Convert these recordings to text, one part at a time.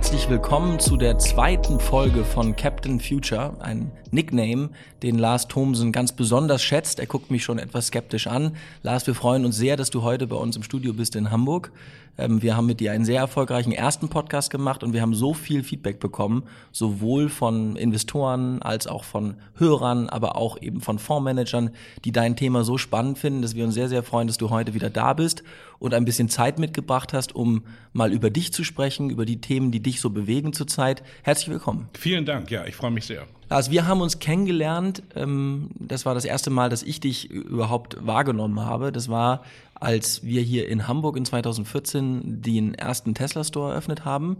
herzlich willkommen zu der zweiten Folge von Captain Future, ein Nickname, den Lars Thomsen ganz besonders schätzt. Er guckt mich schon etwas skeptisch an. Lars, wir freuen uns sehr, dass du heute bei uns im Studio bist in Hamburg. Ähm, wir haben mit dir einen sehr erfolgreichen ersten Podcast gemacht und wir haben so viel Feedback bekommen, sowohl von Investoren als auch von Hörern, aber auch eben von Fondsmanagern, die dein Thema so spannend finden, dass wir uns sehr, sehr freuen, dass du heute wieder da bist und ein bisschen Zeit mitgebracht hast, um mal über dich zu sprechen, über die Themen, die dich so bewegen zurzeit. Herzlich willkommen. Vielen Dank, ja, ich freue mich sehr. Lars, wir haben uns kennengelernt. Ähm, das war das erste Mal, dass ich dich überhaupt wahrgenommen habe. Das war als wir hier in Hamburg in 2014 den ersten Tesla Store eröffnet haben.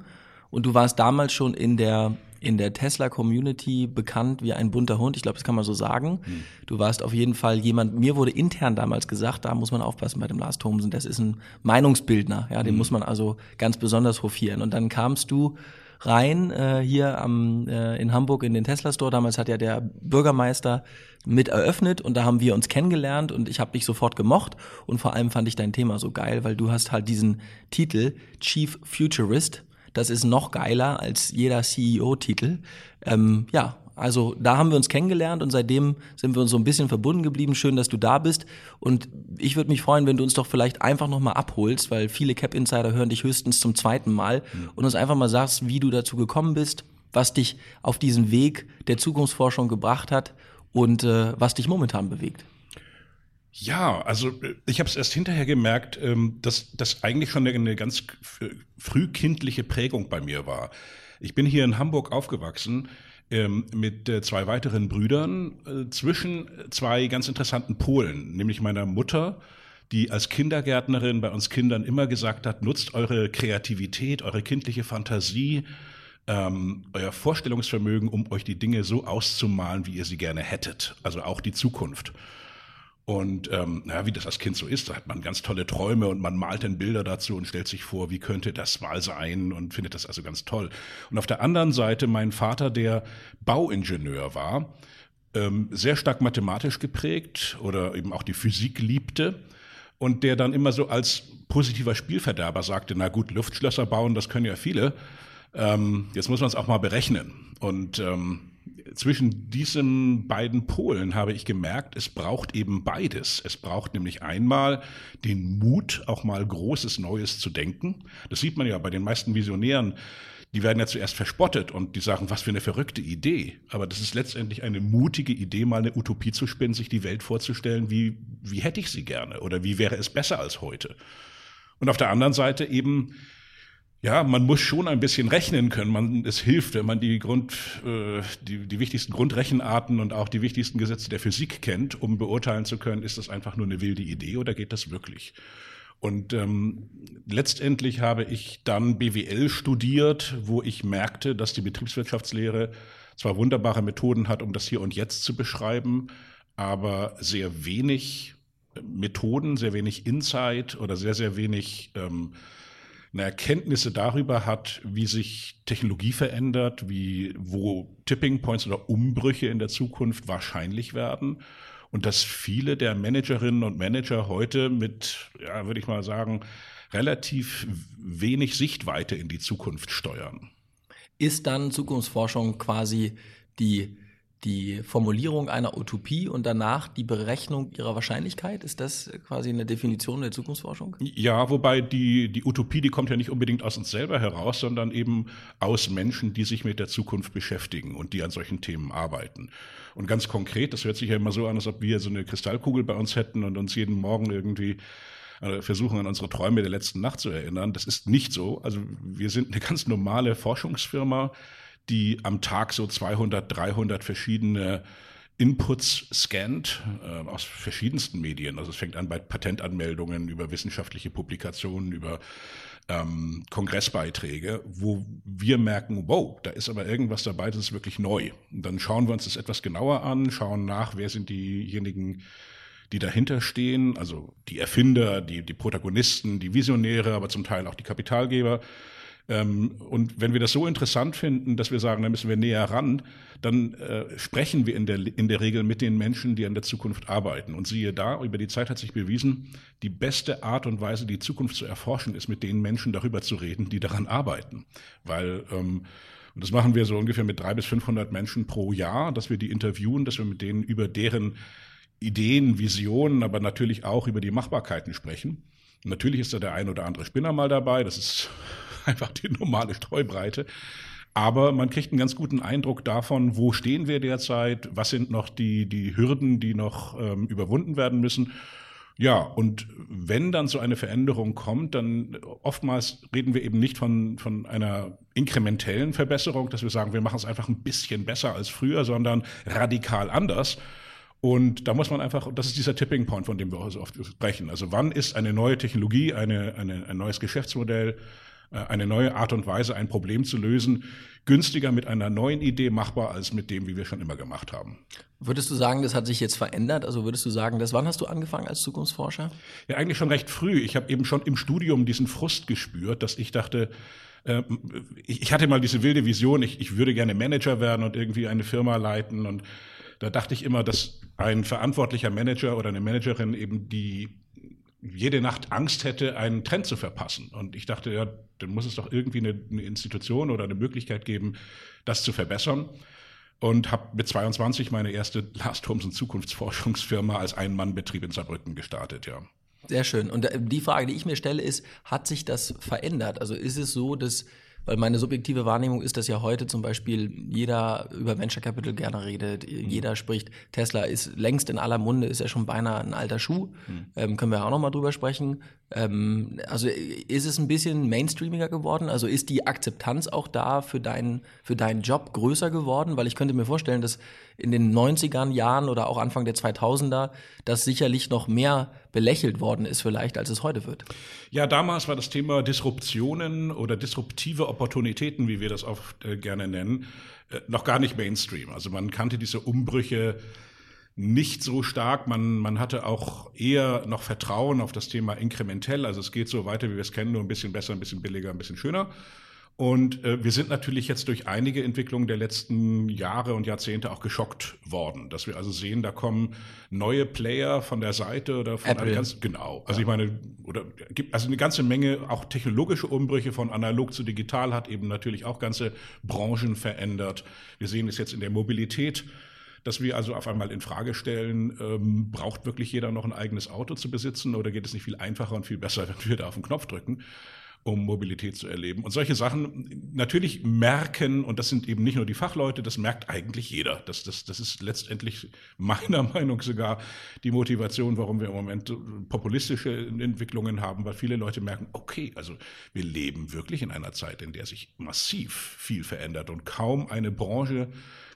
Und du warst damals schon in der in der Tesla-Community bekannt wie ein bunter Hund. Ich glaube, das kann man so sagen. Hm. Du warst auf jeden Fall jemand, mir wurde intern damals gesagt, da muss man aufpassen bei dem Lars Thomsen, das ist ein Meinungsbildner, ja, den hm. muss man also ganz besonders hofieren. Und dann kamst du rein äh, hier am, äh, in Hamburg in den Tesla Store. Damals hat ja der Bürgermeister mit eröffnet und da haben wir uns kennengelernt und ich habe dich sofort gemocht und vor allem fand ich dein Thema so geil, weil du hast halt diesen Titel Chief Futurist. Das ist noch geiler als jeder CEO-Titel. Ähm, ja, also da haben wir uns kennengelernt und seitdem sind wir uns so ein bisschen verbunden geblieben. Schön, dass du da bist. Und ich würde mich freuen, wenn du uns doch vielleicht einfach nochmal abholst, weil viele Cap Insider hören dich höchstens zum zweiten Mal mhm. und uns einfach mal sagst, wie du dazu gekommen bist, was dich auf diesen Weg der Zukunftsforschung gebracht hat und äh, was dich momentan bewegt. Ja, also ich habe es erst hinterher gemerkt, ähm, dass das eigentlich schon eine ganz frühkindliche Prägung bei mir war. Ich bin hier in Hamburg aufgewachsen ähm, mit äh, zwei weiteren Brüdern äh, zwischen zwei ganz interessanten Polen, nämlich meiner Mutter, die als Kindergärtnerin bei uns Kindern immer gesagt hat, nutzt eure Kreativität, eure kindliche Fantasie, ähm, euer Vorstellungsvermögen, um euch die Dinge so auszumalen, wie ihr sie gerne hättet, also auch die Zukunft. Und ähm, ja, wie das als Kind so ist, da hat man ganz tolle Träume und man malt dann Bilder dazu und stellt sich vor, wie könnte das mal sein und findet das also ganz toll. Und auf der anderen Seite mein Vater, der Bauingenieur war, ähm, sehr stark mathematisch geprägt oder eben auch die Physik liebte und der dann immer so als positiver Spielverderber sagte, na gut, Luftschlösser bauen, das können ja viele. Ähm, jetzt muss man es auch mal berechnen. Und ähm, zwischen diesen beiden Polen habe ich gemerkt, es braucht eben beides. Es braucht nämlich einmal den Mut, auch mal Großes Neues zu denken. Das sieht man ja bei den meisten Visionären. Die werden ja zuerst verspottet und die sagen, was für eine verrückte Idee. Aber das ist letztendlich eine mutige Idee, mal eine Utopie zu spinnen, sich die Welt vorzustellen, wie, wie hätte ich sie gerne oder wie wäre es besser als heute. Und auf der anderen Seite eben ja, man muss schon ein bisschen rechnen können. Man, es hilft, wenn man die Grund, äh, die, die wichtigsten Grundrechenarten und auch die wichtigsten Gesetze der Physik kennt, um beurteilen zu können, ist das einfach nur eine wilde Idee oder geht das wirklich? Und ähm, letztendlich habe ich dann BWL studiert, wo ich merkte, dass die Betriebswirtschaftslehre zwar wunderbare Methoden hat, um das Hier und Jetzt zu beschreiben, aber sehr wenig Methoden, sehr wenig Insight oder sehr, sehr wenig ähm, eine Erkenntnisse darüber hat, wie sich Technologie verändert, wie, wo Tipping Points oder Umbrüche in der Zukunft wahrscheinlich werden und dass viele der Managerinnen und Manager heute mit, ja, würde ich mal sagen, relativ wenig Sichtweite in die Zukunft steuern. Ist dann Zukunftsforschung quasi die die Formulierung einer Utopie und danach die Berechnung ihrer Wahrscheinlichkeit? Ist das quasi eine Definition der Zukunftsforschung? Ja, wobei die, die Utopie, die kommt ja nicht unbedingt aus uns selber heraus, sondern eben aus Menschen, die sich mit der Zukunft beschäftigen und die an solchen Themen arbeiten. Und ganz konkret, das hört sich ja immer so an, als ob wir so eine Kristallkugel bei uns hätten und uns jeden Morgen irgendwie äh, versuchen an unsere Träume der letzten Nacht zu erinnern. Das ist nicht so. Also wir sind eine ganz normale Forschungsfirma, die am Tag so 200, 300 verschiedene Inputs scannt äh, aus verschiedensten Medien. Also es fängt an bei Patentanmeldungen, über wissenschaftliche Publikationen, über ähm, Kongressbeiträge, wo wir merken, wow, da ist aber irgendwas dabei, das ist wirklich neu. Und dann schauen wir uns das etwas genauer an, schauen nach, wer sind diejenigen, die dahinter stehen, also die Erfinder, die, die Protagonisten, die Visionäre, aber zum Teil auch die Kapitalgeber Ähm, und wenn wir das so interessant finden, dass wir sagen, da müssen wir näher ran, dann äh, sprechen wir in der, in der Regel mit den Menschen, die an der Zukunft arbeiten. Und siehe da, über die Zeit hat sich bewiesen, die beste Art und Weise, die Zukunft zu erforschen, ist mit den Menschen darüber zu reden, die daran arbeiten. Weil ähm, und das machen wir so ungefähr mit drei bis 500 Menschen pro Jahr, dass wir die interviewen, dass wir mit denen über deren Ideen, Visionen, aber natürlich auch über die Machbarkeiten sprechen. Natürlich ist da der ein oder andere Spinner mal dabei. Das ist einfach die normale Streubreite. Aber man kriegt einen ganz guten Eindruck davon, wo stehen wir derzeit, was sind noch die, die Hürden, die noch ähm, überwunden werden müssen. Ja, und wenn dann so eine Veränderung kommt, dann oftmals reden wir eben nicht von, von einer inkrementellen Verbesserung, dass wir sagen, wir machen es einfach ein bisschen besser als früher, sondern radikal anders. Und da muss man einfach, das ist dieser Tipping Point, von dem wir so oft sprechen. Also wann ist eine neue Technologie, eine, eine, ein neues Geschäftsmodell, eine neue Art und Weise, ein Problem zu lösen, günstiger mit einer neuen Idee machbar als mit dem, wie wir schon immer gemacht haben. Würdest du sagen, das hat sich jetzt verändert? Also würdest du sagen, dass wann hast du angefangen als Zukunftsforscher? Ja, eigentlich schon recht früh. Ich habe eben schon im Studium diesen Frust gespürt, dass ich dachte, äh, ich hatte mal diese wilde Vision, ich, ich würde gerne Manager werden und irgendwie eine Firma leiten. Und da dachte ich immer, dass ein verantwortlicher Manager oder eine Managerin eben die jede Nacht Angst hätte, einen Trend zu verpassen. Und ich dachte, ja, dann muss es doch irgendwie eine, eine Institution oder eine Möglichkeit geben, das zu verbessern. Und habe mit 22 meine erste Lars Thomsen Zukunftsforschungsfirma als Ein-Mann-Betrieb in Saarbrücken gestartet, ja. Sehr schön. Und äh, die Frage, die ich mir stelle, ist, hat sich das verändert? Also ist es so, dass weil meine subjektive Wahrnehmung ist, dass ja heute zum Beispiel jeder über Venture Capital gerne redet, mhm. jeder spricht, Tesla ist längst in aller Munde, ist ja schon beinahe ein alter Schuh, mhm. ähm, können wir auch nochmal drüber sprechen. Ähm, also ist es ein bisschen mainstreamiger geworden? Also ist die Akzeptanz auch da für deinen, für deinen Job größer geworden? Weil ich könnte mir vorstellen, dass in den 90ern Jahren oder auch Anfang der 2000er das sicherlich noch mehr belächelt worden ist vielleicht, als es heute wird. Ja, damals war das Thema Disruptionen oder disruptive Opportunitäten, wie wir das oft äh, gerne nennen, äh, noch gar nicht Mainstream. Also man kannte diese Umbrüche nicht so stark. Man, man hatte auch eher noch Vertrauen auf das Thema inkrementell. Also es geht so weiter, wie wir es kennen, nur ein bisschen besser, ein bisschen billiger, ein bisschen schöner. Und äh, wir sind natürlich jetzt durch einige Entwicklungen der letzten Jahre und Jahrzehnte auch geschockt worden, dass wir also sehen, da kommen neue Player von der Seite oder von Apple. ganz genau. Also ja. ich meine, oder gibt also eine ganze Menge auch technologische Umbrüche von analog zu digital hat eben natürlich auch ganze Branchen verändert. Wir sehen es jetzt in der Mobilität dass wir also auf einmal in Frage stellen, ähm, braucht wirklich jeder noch ein eigenes Auto zu besitzen oder geht es nicht viel einfacher und viel besser, wenn wir da auf den Knopf drücken? Um Mobilität zu erleben. Und solche Sachen natürlich merken, und das sind eben nicht nur die Fachleute, das merkt eigentlich jeder. Das, das, das ist letztendlich meiner Meinung sogar die Motivation, warum wir im Moment populistische Entwicklungen haben, weil viele Leute merken, okay, also wir leben wirklich in einer Zeit, in der sich massiv viel verändert und kaum eine Branche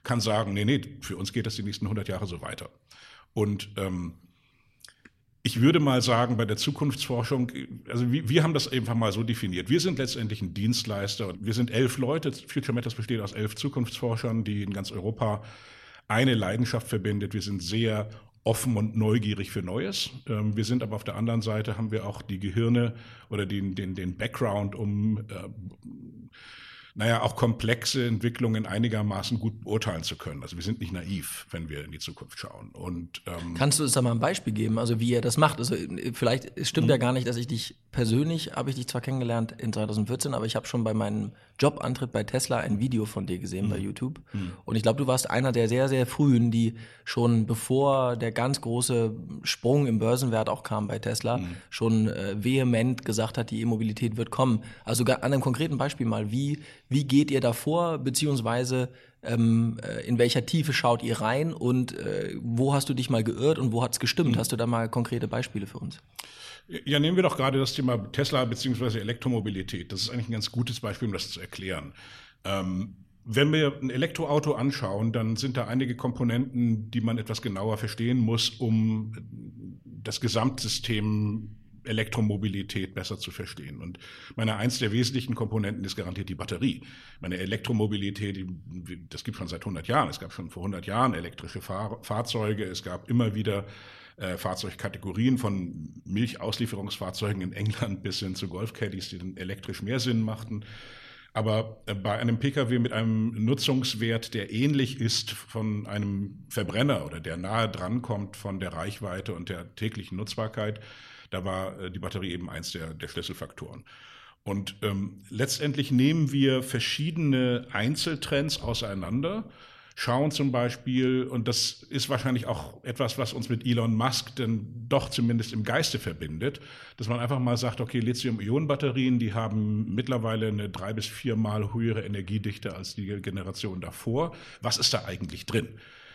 kann sagen, nee, nee, für uns geht das die nächsten 100 Jahre so weiter. Und ähm, ich würde mal sagen, bei der Zukunftsforschung, also wir, wir haben das einfach mal so definiert. Wir sind letztendlich ein Dienstleister. Wir sind elf Leute. Future Matters besteht aus elf Zukunftsforschern, die in ganz Europa eine Leidenschaft verbindet. Wir sind sehr offen und neugierig für Neues. Ähm, wir sind aber auf der anderen Seite, haben wir auch die Gehirne oder den, den, den Background, um äh, naja, auch komplexe Entwicklungen einigermaßen gut beurteilen zu können. Also wir sind nicht naiv, wenn wir in die Zukunft schauen. Und, ähm Kannst du uns da mal ein Beispiel geben, also wie ihr das macht? Also vielleicht, es stimmt mhm. ja gar nicht, dass ich dich persönlich, habe ich dich zwar kennengelernt in 2014, aber ich habe schon bei meinem Jobantritt bei Tesla ein Video von dir gesehen mhm. bei YouTube. Mhm. Und ich glaube, du warst einer der sehr, sehr frühen, die schon bevor der ganz große Sprung im Börsenwert auch kam bei Tesla, mhm. schon äh, vehement gesagt hat, die E-Mobilität wird kommen. Also an einem konkreten Beispiel mal, wie, wie geht ihr da vor, beziehungsweise ähm, äh, in welcher Tiefe schaut ihr rein und äh, wo hast du dich mal geirrt und wo hat es gestimmt? Mhm. Hast du da mal konkrete Beispiele für uns? Ja, nehmen wir doch gerade das Thema Tesla bzw. Elektromobilität. Das ist eigentlich ein ganz gutes Beispiel, um das zu erklären. Ähm, wenn wir ein Elektroauto anschauen, dann sind da einige Komponenten, die man etwas genauer verstehen muss, um das Gesamtsystem Elektromobilität besser zu verstehen. Und meine eins der wesentlichen Komponenten ist garantiert die Batterie. Meine Elektromobilität, das gibt schon seit 100 Jahren. Es gab schon vor 100 Jahren elektrische Fahr Fahrzeuge. Es gab immer wieder äh, Fahrzeugkategorien von Milchauslieferungsfahrzeugen in England bis hin zu Golfcaddies, die dann elektrisch mehr Sinn machten. Aber äh, bei einem Pkw mit einem Nutzungswert, der ähnlich ist von einem Verbrenner oder der nahe dran kommt von der Reichweite und der täglichen Nutzbarkeit, da war äh, die Batterie eben eins der, der Schlüsselfaktoren. Und ähm, letztendlich nehmen wir verschiedene Einzeltrends auseinander schauen zum Beispiel, und das ist wahrscheinlich auch etwas, was uns mit Elon Musk denn doch zumindest im Geiste verbindet, dass man einfach mal sagt, okay, Lithium-Ionen-Batterien, die haben mittlerweile eine drei bis viermal höhere Energiedichte als die Generation davor. Was ist da eigentlich drin?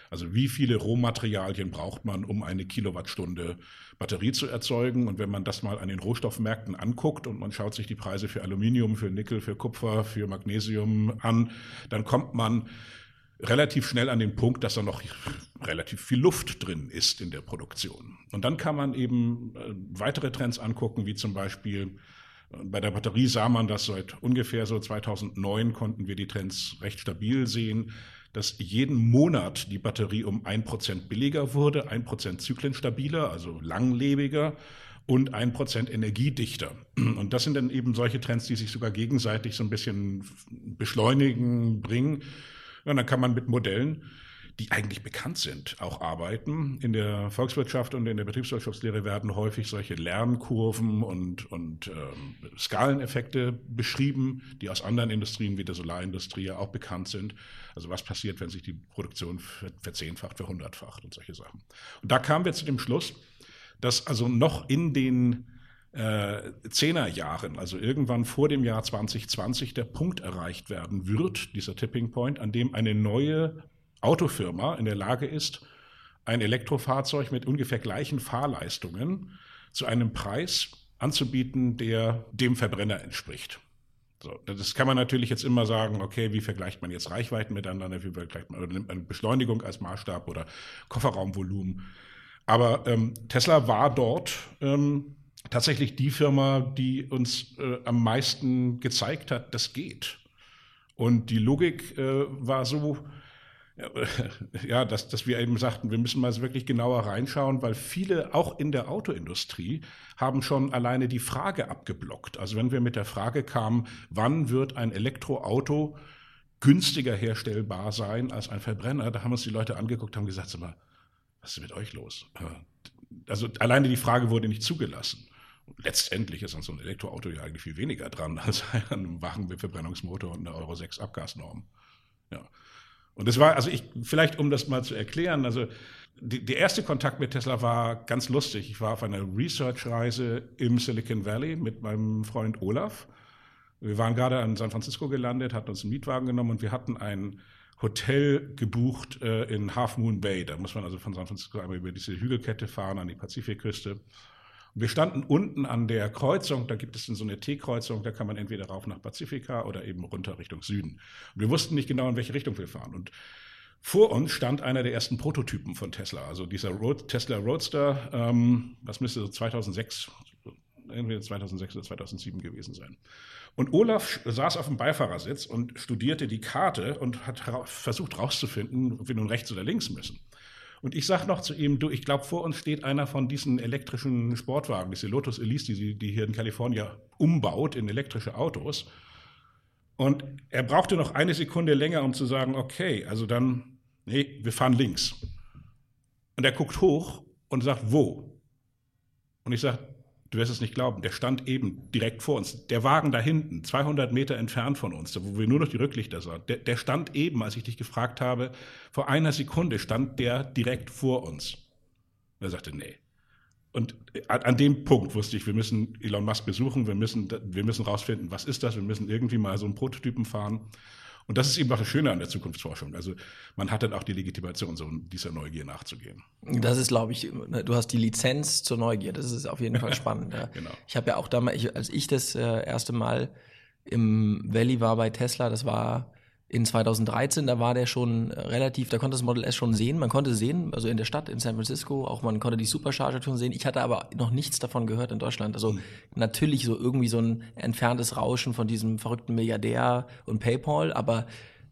Also wie viele Rohmaterialien braucht man, um eine Kilowattstunde Batterie zu erzeugen? Und wenn man das mal an den Rohstoffmärkten anguckt und man schaut sich die Preise für Aluminium, für Nickel, für Kupfer, für Magnesium an, dann kommt man relativ schnell an den Punkt, dass da noch relativ viel Luft drin ist in der Produktion. Und dann kann man eben äh, weitere Trends angucken, wie zum Beispiel äh, bei der Batterie sah man das seit ungefähr so 2009 konnten wir die Trends recht stabil sehen, dass jeden Monat die Batterie um ein Prozent billiger wurde, ein Prozent zyklenstabiler, also langlebiger und ein Prozent energiedichter. Und das sind dann eben solche Trends, die sich sogar gegenseitig so ein bisschen beschleunigen, bringen. Ja, dann kann man mit Modellen, die eigentlich bekannt sind, auch arbeiten. In der Volkswirtschaft und in der Betriebswirtschaftslehre werden häufig solche Lernkurven und, und ähm, Skaleneffekte beschrieben, die aus anderen Industrien wie der Solarindustrie ja auch bekannt sind. Also was passiert, wenn sich die Produktion verzehnfacht, verhundertfacht und solche Sachen. Und da kamen wir zu dem Schluss, dass also noch in den äh, Zehnerjahren, also irgendwann vor dem Jahr 2020, der Punkt erreicht werden wird, dieser Tipping Point, an dem eine neue Autofirma in der Lage ist, ein Elektrofahrzeug mit ungefähr gleichen Fahrleistungen zu einem Preis anzubieten, der dem Verbrenner entspricht. So, das kann man natürlich jetzt immer sagen, okay, wie vergleicht man jetzt Reichweiten miteinander, wie vergleicht man, oder nimmt man Beschleunigung als Maßstab oder Kofferraumvolumen. Aber ähm, Tesla war dort ähm, tatsächlich die Firma, die uns äh, am meisten gezeigt hat, das geht. Und die Logik äh, war so, ja, dass, dass wir eben sagten, wir müssen mal wirklich genauer reinschauen, weil viele, auch in der Autoindustrie, haben schon alleine die Frage abgeblockt. Also wenn wir mit der Frage kamen, wann wird ein Elektroauto günstiger herstellbar sein als ein Verbrenner, da haben uns die Leute angeguckt, haben gesagt, sag mal, was ist mit euch los? Also alleine die Frage wurde nicht zugelassen. Letztendlich ist an so ein Elektroauto ja eigentlich viel weniger dran als an einem Wagen mit Verbrennungsmotor und einer Euro 6 Abgasnorm. Ja. Und das war, also ich, vielleicht um das mal zu erklären, also die, der erste Kontakt mit Tesla war ganz lustig. Ich war auf einer Research-Reise im Silicon Valley mit meinem Freund Olaf. Wir waren gerade in San Francisco gelandet, hatten uns einen Mietwagen genommen und wir hatten ein Hotel gebucht äh, in Half Moon Bay. Da muss man also von San Francisco einmal über diese Hügelkette fahren an die Pazifikküste. Und wir standen unten an der Kreuzung, da gibt es so eine T-Kreuzung, da kann man entweder rauf nach Pazifika oder eben runter Richtung Süden. Und wir wussten nicht genau, in welche Richtung wir fahren. Und vor uns stand einer der ersten Prototypen von Tesla, also dieser Road, Tesla Roadster, ähm, was müsste so 2006, entweder 2006 oder 2007 gewesen sein. Und Olaf saß auf dem Beifahrersitz und studierte die Karte und hat versucht herauszufinden, ob wir nun rechts oder links müssen. Und ich sage noch zu ihm, du, ich glaube, vor uns steht einer von diesen elektrischen Sportwagen, diese Lotus Elise, die, die hier in Kalifornien umbaut in elektrische Autos. Und er brauchte noch eine Sekunde länger, um zu sagen, okay, also dann, nee, wir fahren links. Und er guckt hoch und sagt, wo? Und ich sage, Du wirst es nicht glauben, der stand eben direkt vor uns. Der Wagen da hinten, 200 Meter entfernt von uns, wo wir nur noch die Rücklichter sahen, der, der stand eben, als ich dich gefragt habe, vor einer Sekunde stand der direkt vor uns. Und er sagte, nee. Und an dem Punkt wusste ich, wir müssen Elon Musk besuchen, wir müssen, wir müssen rausfinden, was ist das, wir müssen irgendwie mal so einen Prototypen fahren. Und das ist eben auch das Schöne an der Zukunftsforschung. Also man hat dann auch die Legitimation, so dieser Neugier nachzugehen. Das ist, glaube ich, du hast die Lizenz zur Neugier. Das ist auf jeden Fall spannend. Ja. genau. Ich habe ja auch damals, als ich das äh, erste Mal im Valley war bei Tesla, das war in 2013, da war der schon relativ, da konnte das Model S schon sehen. Man konnte sehen, also in der Stadt, in San Francisco, auch man konnte die Supercharger schon sehen. Ich hatte aber noch nichts davon gehört in Deutschland. Also mhm. natürlich so irgendwie so ein entferntes Rauschen von diesem verrückten Milliardär und PayPal, aber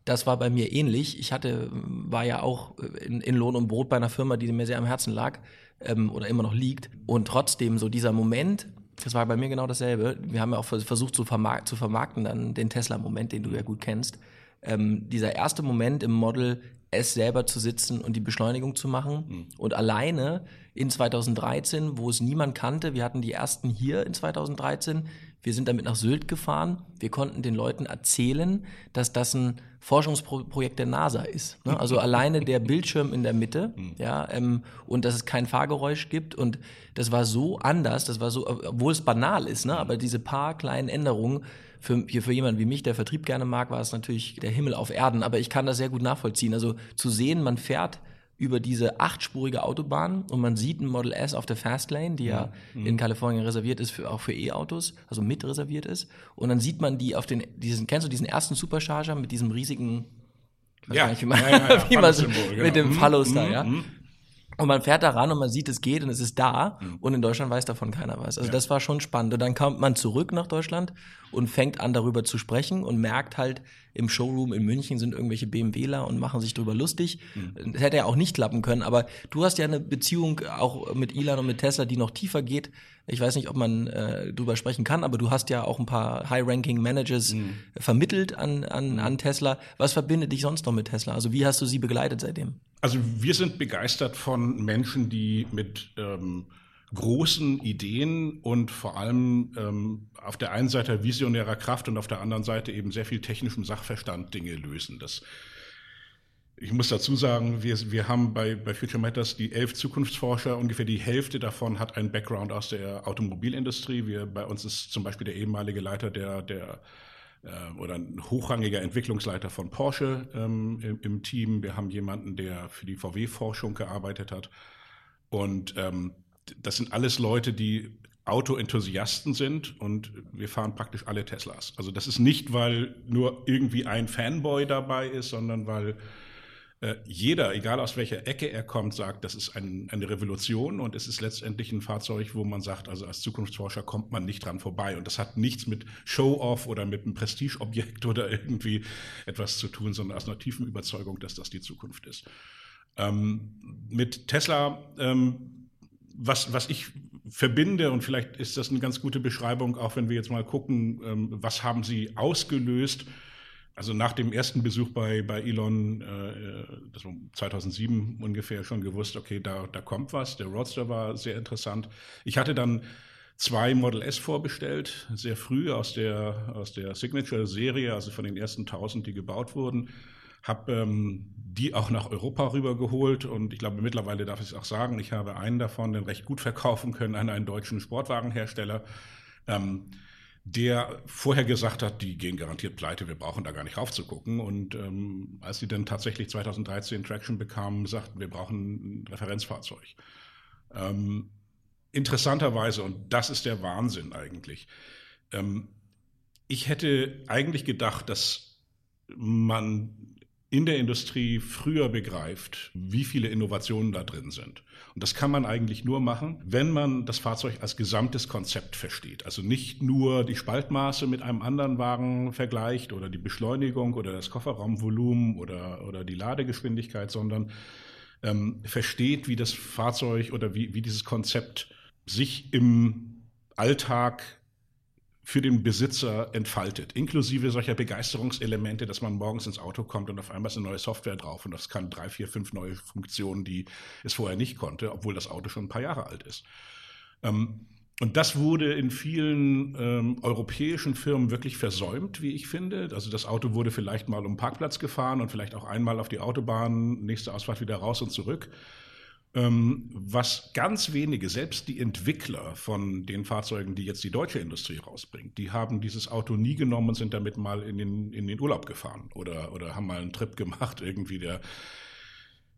das war bei mir ähnlich. Ich hatte, war ja auch in, in Lohn und Brot bei einer Firma, die mir sehr am Herzen lag ähm, oder immer noch liegt. Und trotzdem so dieser Moment, Das war bei mir genau dasselbe. Wir haben ja auch versucht zu, vermark zu vermarkten dann den Tesla-Moment, den du ja gut kennst. Ähm, dieser erste Moment im Model S selber zu sitzen und die Beschleunigung zu machen. Mhm. Und alleine in 2013, wo es niemand kannte, wir hatten die ersten hier in 2013, wir sind damit nach Sylt gefahren. Wir konnten den Leuten erzählen, dass das ein Forschungsprojekt der NASA ist. Ne? Also alleine der Bildschirm in der Mitte, hm. ja, ähm, und dass es kein Fahrgeräusch gibt. Und das war so anders, das war so, obwohl es banal ist, ne? aber diese paar kleinen Änderungen, für, für jemanden wie mich, der Vertrieb gerne mag, war es natürlich der Himmel auf Erden. Aber ich kann das sehr gut nachvollziehen. Also zu sehen, man fährt über diese achtspurige Autobahn und man sieht ein Model S auf der Fastlane, die ja, ja in Kalifornien reserviert ist, für, auch für E-Autos, also mit reserviert ist. Und dann sieht man die auf den, diesen, kennst du diesen ersten Supercharger mit diesem riesigen, ja, nicht, wie man, ja, ja, ja, wie man so, genau. mit dem Fallos da, ja. Mhm. Und man fährt da ran und man sieht, es geht und es ist da. Mhm. Und in Deutschland weiß davon keiner was. Also ja. das war schon spannend. Und dann kommt man zurück nach Deutschland und fängt an, darüber zu sprechen und merkt halt, im Showroom in München sind irgendwelche BMWler und machen sich darüber lustig. Mhm. Das hätte ja auch nicht klappen können. Aber du hast ja eine Beziehung auch mit Elon und mit Tesla, die noch tiefer geht. Ich weiß nicht, ob man äh, drüber sprechen kann, aber du hast ja auch ein paar High-Ranking-Managers mhm. vermittelt an, an, mhm. an Tesla. Was verbindet dich sonst noch mit Tesla? Also wie hast du sie begleitet seitdem? Also wir sind begeistert von Menschen, die mit ähm, großen Ideen und vor allem ähm, auf der einen Seite visionärer Kraft und auf der anderen Seite eben sehr viel technischem Sachverstand Dinge lösen. Das, ich muss dazu sagen, wir, wir haben bei, bei Future Matters die elf Zukunftsforscher, ungefähr die Hälfte davon hat einen Background aus der Automobilindustrie. Wir, bei uns ist zum Beispiel der ehemalige Leiter der, der äh, oder ein hochrangiger Entwicklungsleiter von Porsche ähm, im, im, Team. Wir haben jemanden, der für die VW-Forschung gearbeitet hat. Und ähm, das sind alles Leute, die Autoenthusiasten sind und wir fahren praktisch alle Teslas. Also das ist nicht, weil nur irgendwie ein Fanboy dabei ist, sondern weil äh, jeder, egal aus welcher Ecke er kommt, sagt, das ist ein, eine Revolution und es ist letztendlich ein Fahrzeug, wo man sagt, also als Zukunftsforscher kommt man nicht dran vorbei. Und das hat nichts mit Show-off oder mit einem Prestigeobjekt oder irgendwie etwas zu tun, sondern aus einer tiefen Überzeugung, dass das die Zukunft ist. Ähm, mit Tesla, ähm, was, was ich verbinde, und vielleicht ist das eine ganz gute Beschreibung, auch wenn wir jetzt mal gucken, ähm, was haben sie ausgelöst, also nach dem ersten Besuch bei, bei Elon, äh, das war 2007 ungefähr, schon gewusst, okay, da, da kommt was. Der Roadster war sehr interessant. Ich hatte dann zwei Model S vorbestellt, sehr früh aus der, aus der Signature-Serie, also von den ersten 1000, die gebaut wurden. Habe ähm, die auch nach Europa rübergeholt und ich glaube, mittlerweile darf ich es auch sagen, ich habe einen davon den recht gut verkaufen können an einen deutschen Sportwagenhersteller. Ähm, der vorher gesagt hat, die gehen garantiert pleite, wir brauchen da gar nicht raufzugucken. Und ähm, als sie dann tatsächlich 2013 Traction bekamen, sagten, wir brauchen ein Referenzfahrzeug. Ähm, interessanterweise, und das ist der Wahnsinn eigentlich, ähm, ich hätte eigentlich gedacht, dass man in der Industrie früher begreift, wie viele Innovationen da drin sind. Und das kann man eigentlich nur machen, wenn man das Fahrzeug als gesamtes Konzept versteht. Also nicht nur die Spaltmaße mit einem anderen Wagen vergleicht oder die Beschleunigung oder das Kofferraumvolumen oder, oder die Ladegeschwindigkeit, sondern ähm, versteht, wie das Fahrzeug oder wie, wie dieses Konzept sich im Alltag für den Besitzer entfaltet, inklusive solcher Begeisterungselemente, dass man morgens ins Auto kommt und auf einmal ist eine neue Software drauf und das kann drei, vier, fünf neue Funktionen, die es vorher nicht konnte, obwohl das Auto schon ein paar Jahre alt ist. Ähm, und das wurde in vielen ähm, europäischen Firmen wirklich versäumt, wie ich finde. Also das Auto wurde vielleicht mal um den Parkplatz gefahren und vielleicht auch einmal auf die Autobahn, nächste Ausfahrt wieder raus und zurück. Ähm, was ganz wenige, selbst die Entwickler von den Fahrzeugen, die jetzt die deutsche Industrie rausbringt, die haben dieses Auto nie genommen und sind damit mal in den, in den Urlaub gefahren oder, oder haben mal einen Trip gemacht, irgendwie der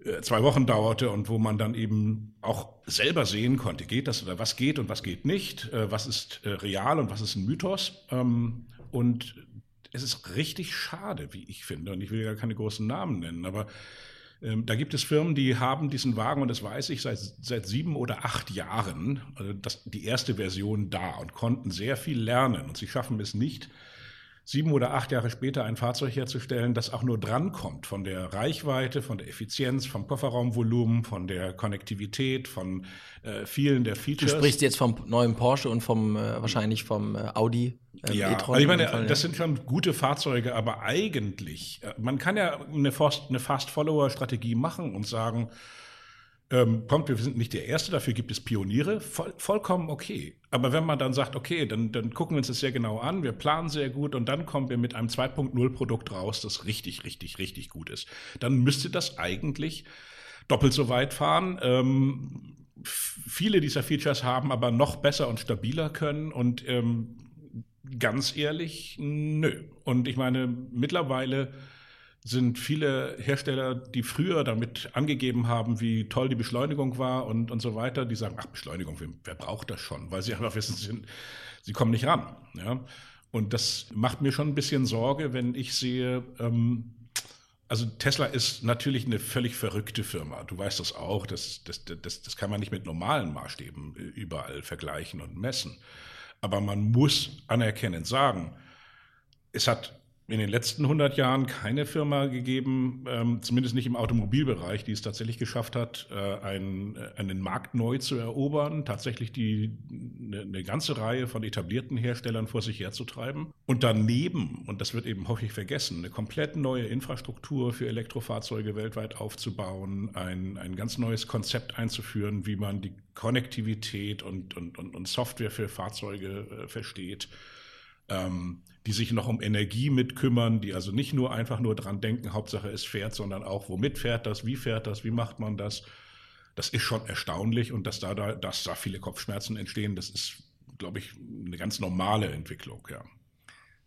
äh, zwei Wochen dauerte und wo man dann eben auch selber sehen konnte, geht das oder was geht und was geht nicht, äh, was ist äh, real und was ist ein Mythos. Ähm, und es ist richtig schade, wie ich finde, und ich will ja keine großen Namen nennen, aber ähm, da gibt es Firmen, die haben diesen Wagen, und das weiß ich, seit, seit sieben oder acht Jahren, also das, die erste Version da und konnten sehr viel lernen. Und sie schaffen es nicht, sieben oder acht Jahre später ein Fahrzeug herzustellen, das auch nur drankommt von der Reichweite, von der Effizienz, vom Kofferraumvolumen, von der Konnektivität, von äh, vielen der Features. Du sprichst jetzt vom neuen Porsche und vom äh, wahrscheinlich vom äh, Audi. Äh, ja, also ich meine, Fall, das ja. sind schon gute Fahrzeuge, aber eigentlich, äh, man kann ja eine Fast-Follower-Strategie machen und sagen, ähm, kommt, wir sind nicht der Erste, dafür gibt es Pioniere, voll, vollkommen okay. Aber wenn man dann sagt, okay, dann, dann gucken wir uns das sehr genau an, wir planen sehr gut und dann kommen wir mit einem 2.0-Produkt raus, das richtig, richtig, richtig gut ist, dann müsste das eigentlich doppelt so weit fahren. Ähm, viele dieser Features haben aber noch besser und stabiler können und ähm, ganz ehrlich, nö. Und ich meine, mittlerweile sind viele Hersteller, die früher damit angegeben haben, wie toll die Beschleunigung war und, und so weiter, die sagen, ach, Beschleunigung, wer, braucht das schon? Weil sie einfach wissen, sie, sind, sie kommen nicht ran. Ja? Und das macht mir schon ein bisschen Sorge, wenn ich sehe, ähm, also Tesla ist natürlich eine völlig verrückte Firma. Du weißt das auch, das, das, das, das kann man nicht mit normalen Maßstäben überall vergleichen und messen. Aber man muss anerkennend sagen, es hat in den letzten 100 Jahren keine Firma gegeben, ähm, zumindest nicht im Automobilbereich, die es tatsächlich geschafft hat, äh, einen, äh, einen Markt neu zu erobern, tatsächlich die, eine, eine ganze Reihe von etablierten Herstellern vor sich herzutreiben. Und daneben, und das wird eben häufig vergessen, eine komplett neue Infrastruktur für Elektrofahrzeuge weltweit aufzubauen, ein, ein ganz neues Konzept einzuführen, wie man die Konnektivität und, und, und, und Software für Fahrzeuge äh, versteht ähm, die sich noch um Energie mitkümmern, die also nicht nur einfach nur dran denken, Hauptsache es fährt, sondern auch, womit fährt das, wie fährt das, wie macht man das. Das ist schon erstaunlich und dass da, da, dass da viele Kopfschmerzen entstehen, das ist, glaube ich, eine ganz normale Entwicklung, ja.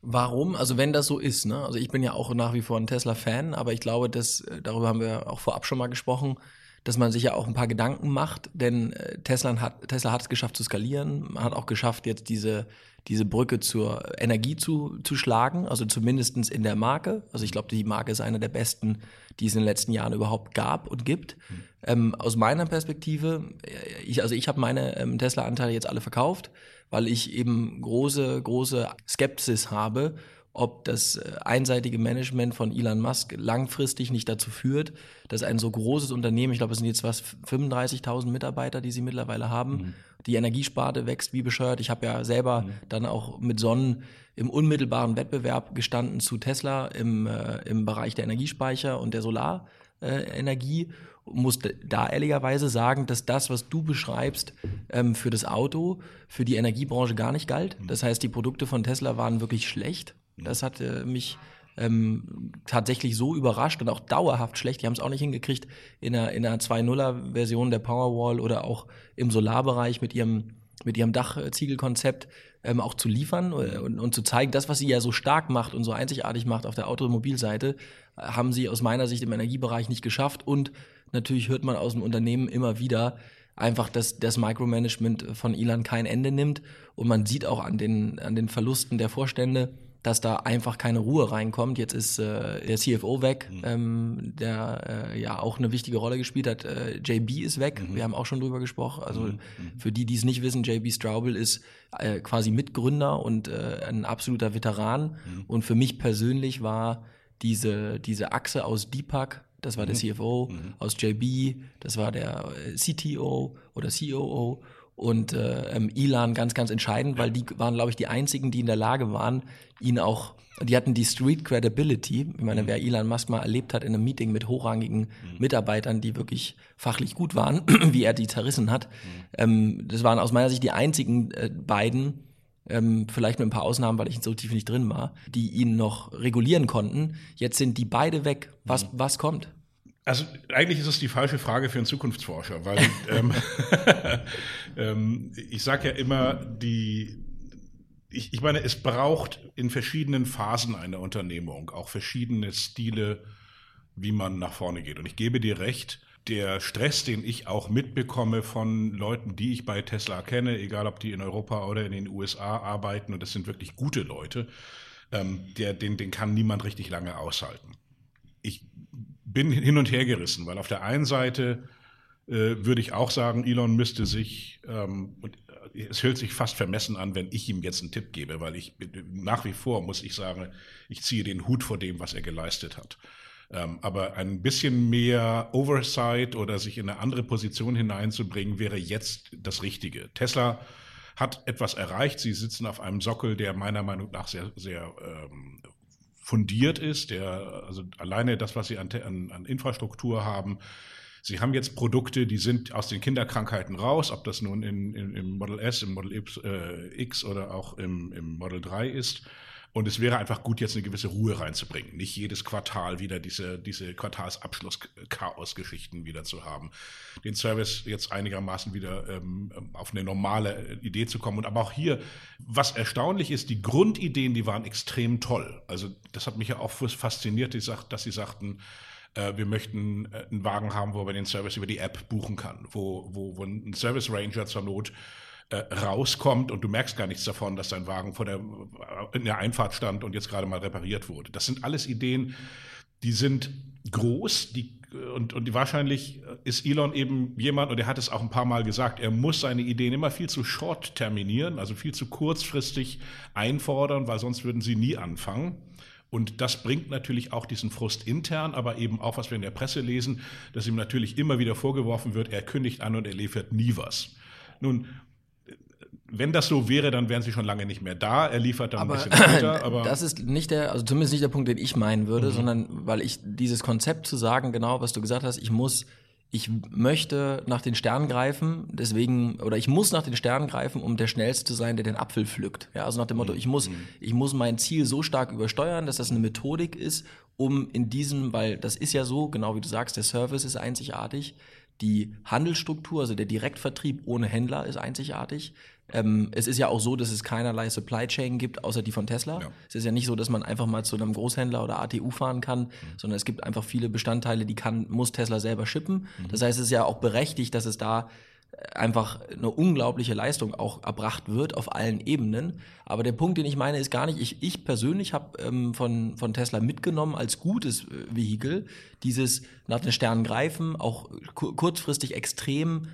Warum? Also wenn das so ist, ne? Also ich bin ja auch nach wie vor ein Tesla-Fan, aber ich glaube, dass äh, darüber haben wir auch vorab schon mal gesprochen dass man sich ja auch ein paar Gedanken macht, denn äh, Tesla hat, Tesla hat es geschafft zu skalieren, man hat auch geschafft, jetzt diese, diese Brücke zur Energie zu, zu schlagen, also zumindestens in der Marke. Also ich glaube, die Marke ist eine der besten, die es in den letzten Jahren überhaupt gab und gibt. Mhm. Ähm, aus meiner Perspektive, äh, ich, also ich habe meine ähm, Tesla-Anteile jetzt alle verkauft, weil ich eben große, große Skepsis habe, ob das äh, einseitige Management von Elon Musk langfristig nicht dazu führt, dass ein so großes Unternehmen, ich glaube, es sind jetzt was 35.000 Mitarbeiter, die sie mittlerweile haben, mhm. die Energiesparte wächst wie bescheuert. Ich habe ja selber mhm. dann auch mit Sonnen im unmittelbaren Wettbewerb gestanden zu Tesla im, äh, im Bereich der Energiespeicher und der Solarenergie. Äh, muss da ehrlicherweise sagen, dass das, was du beschreibst, ähm, für das Auto, für die Energiebranche gar nicht galt. Mhm. Das heißt, die Produkte von Tesla waren wirklich schlecht das hat äh, mich ähm, tatsächlich so überrascht und auch dauerhaft schlecht. Die haben es auch nicht hingekriegt, in einer, in einer 2.0er-Version der Powerwall oder auch im Solarbereich mit ihrem, mit ihrem Dachziegelkonzept ähm, auch zu liefern und, und zu zeigen, das, was sie ja so stark macht und so einzigartig macht auf der Automobilseite, haben sie aus meiner Sicht im Energiebereich nicht geschafft. Und natürlich hört man aus dem Unternehmen immer wieder, einfach, dass das Micromanagement von Elon kein Ende nimmt. Und man sieht auch an den, an den Verlusten der Vorstände, dass da einfach keine Ruhe reinkommt. Jetzt ist äh, der CFO weg, mhm. ähm, der äh, ja auch eine wichtige Rolle gespielt hat. Äh, JB ist weg, mhm. wir haben auch schon drüber gesprochen. Also mhm. für die, die es nicht wissen, JB Straubel ist äh, quasi Mitgründer und äh, ein absoluter Veteran. Mhm. Und für mich persönlich war diese, diese Achse aus Deepak, das war der mhm. CFO, mhm. aus JB, das war der äh, CTO oder COO und äh, ähm, Ilan ganz, ganz entscheidend, weil die waren, glaube ich, die einzigen, die in der Lage waren, ihn auch, die hatten die Street Credibility. Ich meine, mhm. wer Elon Musk mal erlebt hat in einem Meeting mit hochrangigen mhm. Mitarbeitern, die wirklich fachlich gut waren, wie er die zerrissen hat, mhm. ähm, das waren aus meiner Sicht die einzigen äh, beiden, ähm, vielleicht mit ein paar Ausnahmen, weil ich so tief nicht drin war, die ihn noch regulieren konnten. Jetzt sind die beide weg. Was, mhm. was kommt? Also eigentlich ist es die falsche Frage für einen Zukunftsforscher, weil ähm, ähm, ich sage ja immer, die, ich, ich meine, es braucht in verschiedenen Phasen einer Unternehmung auch verschiedene Stile, wie man nach vorne geht. Und ich gebe dir recht, der Stress, den ich auch mitbekomme von Leuten, die ich bei Tesla kenne, egal ob die in Europa oder in den USA arbeiten, und das sind wirklich gute Leute, ähm, der, den, den kann niemand richtig lange aushalten. Ich bin hin und her gerissen, weil auf der einen Seite äh, würde ich auch sagen, Elon müsste sich ähm, es hört sich fast vermessen an, wenn ich ihm jetzt einen Tipp gebe, weil ich nach wie vor muss ich sagen, ich ziehe den Hut vor dem, was er geleistet hat. Ähm, aber ein bisschen mehr Oversight oder sich in eine andere Position hineinzubringen, wäre jetzt das Richtige. Tesla hat etwas erreicht. Sie sitzen auf einem Sockel, der meiner Meinung nach sehr, sehr ähm, fundiert ist, der, also alleine das, was sie an, an, an Infrastruktur haben, Sie haben jetzt Produkte, die sind aus den Kinderkrankheiten raus, ob das nun in, in, im Model S, im Model X, äh, X oder auch im, im Model 3 ist. Und es wäre einfach gut, jetzt eine gewisse Ruhe reinzubringen. Nicht jedes Quartal wieder diese, diese Quartalsabschluss-Chaos-Geschichten wieder zu haben. Den Service jetzt einigermaßen wieder ähm, auf eine normale Idee zu kommen. Und aber auch hier, was erstaunlich ist, die Grundideen, die waren extrem toll. Also das hat mich ja auch fasziniert, dass sie sagten, äh, wir möchten äh, einen Wagen haben, wo man den Service über die App buchen kann, wo, wo, wo ein Service Ranger zur Not äh, rauskommt und du merkst gar nichts davon, dass dein Wagen vor der, in der Einfahrt stand und jetzt gerade mal repariert wurde. Das sind alles Ideen, die sind groß, die und, und wahrscheinlich ist Elon eben jemand, und er hat es auch ein paar Mal gesagt, er muss seine Ideen immer viel zu short terminieren, also viel zu kurzfristig einfordern, weil sonst würden sie nie anfangen. Und das bringt natürlich auch diesen Frust intern, aber eben auch, was wir in der Presse lesen, dass ihm natürlich immer wieder vorgeworfen wird, er kündigt an und er liefert nie was. Nun, wenn das so wäre, dann wären sie schon lange nicht mehr da. Er liefert dann aber, ein bisschen weiter. Aber das ist nicht der, also zumindest nicht der Punkt, den ich meinen würde, mhm. sondern weil ich dieses Konzept zu sagen, genau was du gesagt hast, ich muss ich möchte nach den Sternen greifen, deswegen, oder ich muss nach den Sternen greifen, um der Schnellste zu sein, der den Apfel pflückt. Ja, also nach dem Motto, ich muss, mhm. ich muss mein Ziel so stark übersteuern, dass das eine Methodik ist, um in diesem, weil das ist ja so, genau wie du sagst, der Service ist einzigartig, die Handelsstruktur, also der Direktvertrieb ohne Händler ist einzigartig. Ähm, es ist ja auch so, dass es keinerlei Supply Chain gibt, außer die von Tesla. Ja. Es ist ja nicht so, dass man einfach mal zu einem Großhändler oder ATU fahren kann, mhm. sondern es gibt einfach viele Bestandteile, die kann, muss Tesla selber shippen. Mhm. Das heißt, es ist ja auch berechtigt, dass es da einfach eine unglaubliche Leistung auch erbracht wird auf allen Ebenen. Aber der Punkt, den ich meine, ist gar nicht, ich, ich persönlich habe ähm, von, von Tesla mitgenommen als gutes äh, Vehikel, dieses nach den Sternen greifen, auch kurzfristig extrem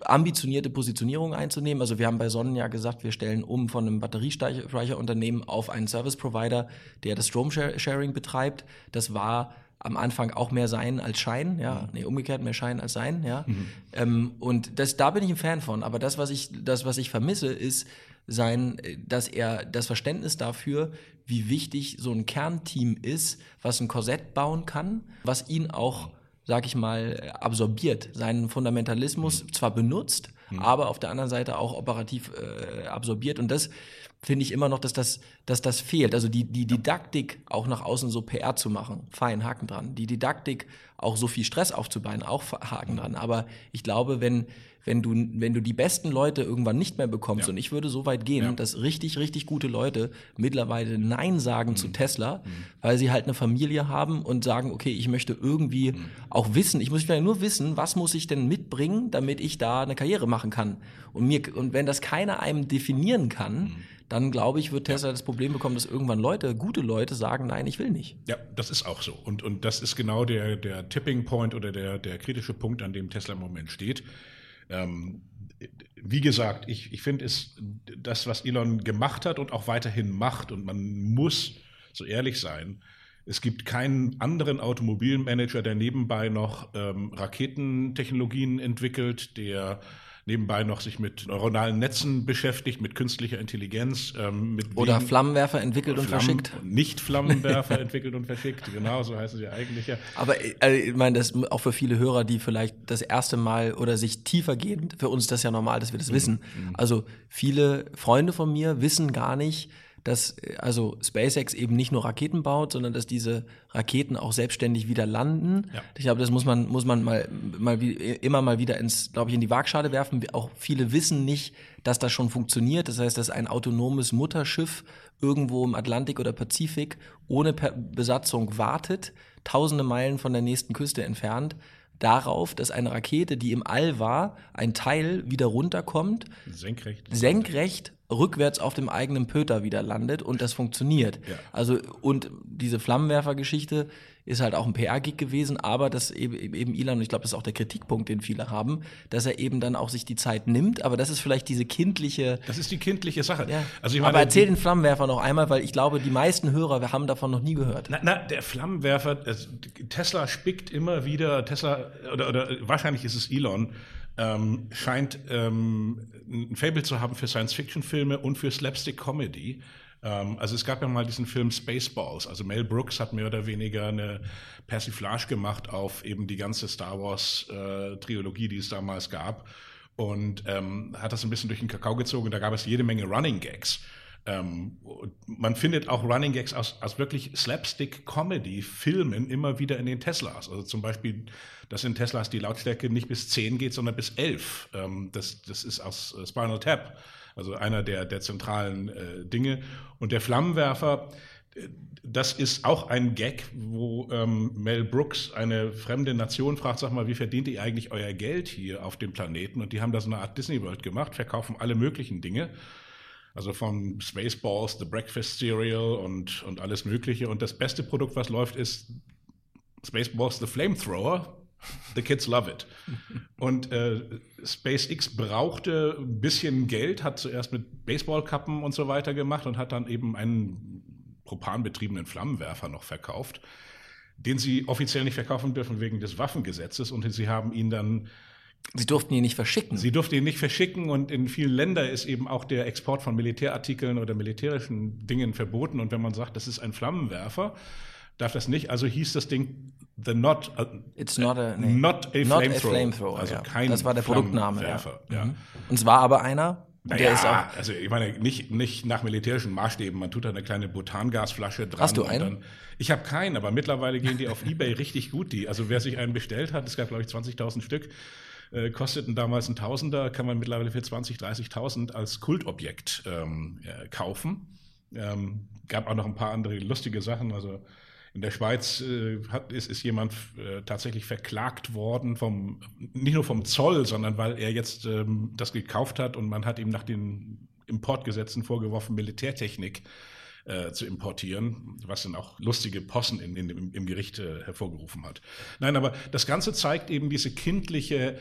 ambitionierte Positionierung einzunehmen. Also wir haben bei Sonnen ja gesagt, wir stellen um von einem Batteriespeicherunternehmen auf einen Service Provider, der das Stromsharing betreibt. Das war am Anfang auch mehr Sein als Schein, ja, mhm. nee, umgekehrt mehr Schein als Sein, ja. Mhm. Ähm, und das, da bin ich ein Fan von. Aber das, was ich, das, was ich vermisse, ist sein, dass er das Verständnis dafür, wie wichtig so ein Kernteam ist, was ein Korsett bauen kann, was ihn auch sag ich mal, absorbiert, seinen Fundamentalismus mhm. zwar benutzt, mhm. aber auf der anderen Seite auch operativ äh, absorbiert. Und das finde ich immer noch, dass das, dass das fehlt. Also die, die Didaktik auch nach außen so PR zu machen, fein, Haken dran. Die Didaktik auch so viel Stress aufzubauen, auch Haken dran. Aber ich glaube, wenn, wenn du, wenn du die besten Leute irgendwann nicht mehr bekommst, ja. und ich würde so weit gehen, ja. dass richtig, richtig gute Leute mittlerweile Nein sagen mhm. zu Tesla, mhm. weil sie halt eine Familie haben und sagen, okay, ich möchte irgendwie mhm. auch wissen, ich muss ja nur wissen, was muss ich denn mitbringen, damit ich da eine Karriere machen kann. Und mir, und wenn das keiner einem definieren kann, mhm. dann glaube ich, wird Tesla ja. das Problem bekommen, dass irgendwann Leute, gute Leute sagen, nein, ich will nicht. Ja, das ist auch so. Und, und das ist genau der, der Tipping Point oder der, der kritische Punkt, an dem Tesla im Moment steht. Ähm, wie gesagt, ich, ich finde es das, was Elon gemacht hat und auch weiterhin macht, und man muss so ehrlich sein, es gibt keinen anderen Automobilmanager, der nebenbei noch ähm, Raketentechnologien entwickelt, der nebenbei noch sich mit neuronalen Netzen beschäftigt, mit künstlicher Intelligenz. Ähm, mit Oder Flammenwerfer entwickelt und verschickt. Nicht Flammenwerfer entwickelt und verschickt, genau, so heißen sie eigentlich ja. Aber also, ich meine, das auch für viele Hörer, die vielleicht das erste Mal oder sich tiefer gehen, für uns ist das ja normal, dass wir das mhm. wissen. Mhm. Also viele Freunde von mir wissen gar nicht, dass also SpaceX eben nicht nur Raketen baut, sondern dass diese Raketen auch selbstständig wieder landen. Ja. Ich glaube, das muss man muss man mal mal immer mal wieder ins glaube ich in die Waagschale werfen. Auch viele wissen nicht, dass das schon funktioniert. Das heißt, dass ein autonomes Mutterschiff irgendwo im Atlantik oder Pazifik ohne Besatzung wartet, tausende Meilen von der nächsten Küste entfernt darauf, dass eine Rakete, die im All war, ein Teil wieder runterkommt, senkrecht, senkrecht rückwärts auf dem eigenen Pöter wieder landet und das funktioniert. Ja. Also und diese Flammenwerfer-Geschichte ist halt auch ein PR-Gig gewesen, aber das eben, eben Elon, und ich glaube, das ist auch der Kritikpunkt, den viele haben, dass er eben dann auch sich die Zeit nimmt, aber das ist vielleicht diese kindliche. Das ist die kindliche Sache. Ja. Also ich meine, aber erzähl den Flammenwerfer noch einmal, weil ich glaube, die meisten Hörer haben davon noch nie gehört. Na, na der Flammenwerfer, also Tesla spickt immer wieder, Tesla, oder, oder wahrscheinlich ist es Elon, ähm, scheint ähm, ein Fable zu haben für Science-Fiction-Filme und für Slapstick-Comedy. Ähm, also es gab ja mal diesen Film Spaceballs. Also Mel Brooks hat mehr oder weniger eine Persiflage gemacht auf eben die ganze Star Wars-Trilogie, äh, die es damals gab. Und ähm, hat das ein bisschen durch den Kakao gezogen. Da gab es jede Menge Running Gags. Ähm, man findet auch Running Gags aus, aus wirklich Slapstick-Comedy-Filmen immer wieder in den Teslas. Also zum Beispiel, dass in Teslas die Lautstärke nicht bis 10 geht, sondern bis 11. Ähm, das, das ist aus äh, Spinal Tap. Also einer der, der zentralen äh, Dinge. Und der Flammenwerfer, äh, das ist auch ein Gag, wo ähm, Mel Brooks eine fremde Nation fragt, sag mal, wie verdient ihr eigentlich euer Geld hier auf dem Planeten? Und die haben da so eine Art Disney World gemacht, verkaufen alle möglichen Dinge. Also von Spaceballs, The Breakfast Cereal und, und alles Mögliche. Und das beste Produkt, was läuft, ist Spaceballs, The Flamethrower. The kids love it. Und äh, SpaceX brauchte ein bisschen Geld, hat zuerst mit Baseballkappen und so weiter gemacht und hat dann eben einen propanbetriebenen Flammenwerfer noch verkauft, den sie offiziell nicht verkaufen dürfen wegen des Waffengesetzes. Und sie haben ihn dann Sie durften ihn nicht verschicken. Sie durften ihn nicht verschicken und in vielen Ländern ist eben auch der Export von Militärartikeln oder militärischen Dingen verboten. Und wenn man sagt, das ist ein Flammenwerfer, darf das nicht. Also hieß das Ding The Not, uh, It's not a, nee, not a not Flamethrower. Flame also ja. kein Das war der Produktname. Ja. Ja. Mhm. Und es war aber einer, der Naja, ist auch. also ich meine, nicht, nicht nach militärischen Maßstäben. Man tut da eine kleine Butangasflasche dran. Hast du und einen? Dann, ich habe keinen, aber mittlerweile gehen die auf Ebay richtig gut. Die, also wer sich einen bestellt hat, es gab glaube ich 20.000 Stück, äh, kosteten damals ein Tausender, kann man mittlerweile für 20.000, 30.000 als Kultobjekt ähm, äh, kaufen. Ähm, gab auch noch ein paar andere lustige Sachen. Also in der Schweiz äh, hat, ist, ist jemand äh, tatsächlich verklagt worden vom nicht nur vom Zoll, sondern weil er jetzt ähm, das gekauft hat und man hat ihm nach den Importgesetzen vorgeworfen, Militärtechnik äh, zu importieren, was dann auch lustige Possen in, in, im, im Gericht äh, hervorgerufen hat. Nein, aber das Ganze zeigt eben diese kindliche,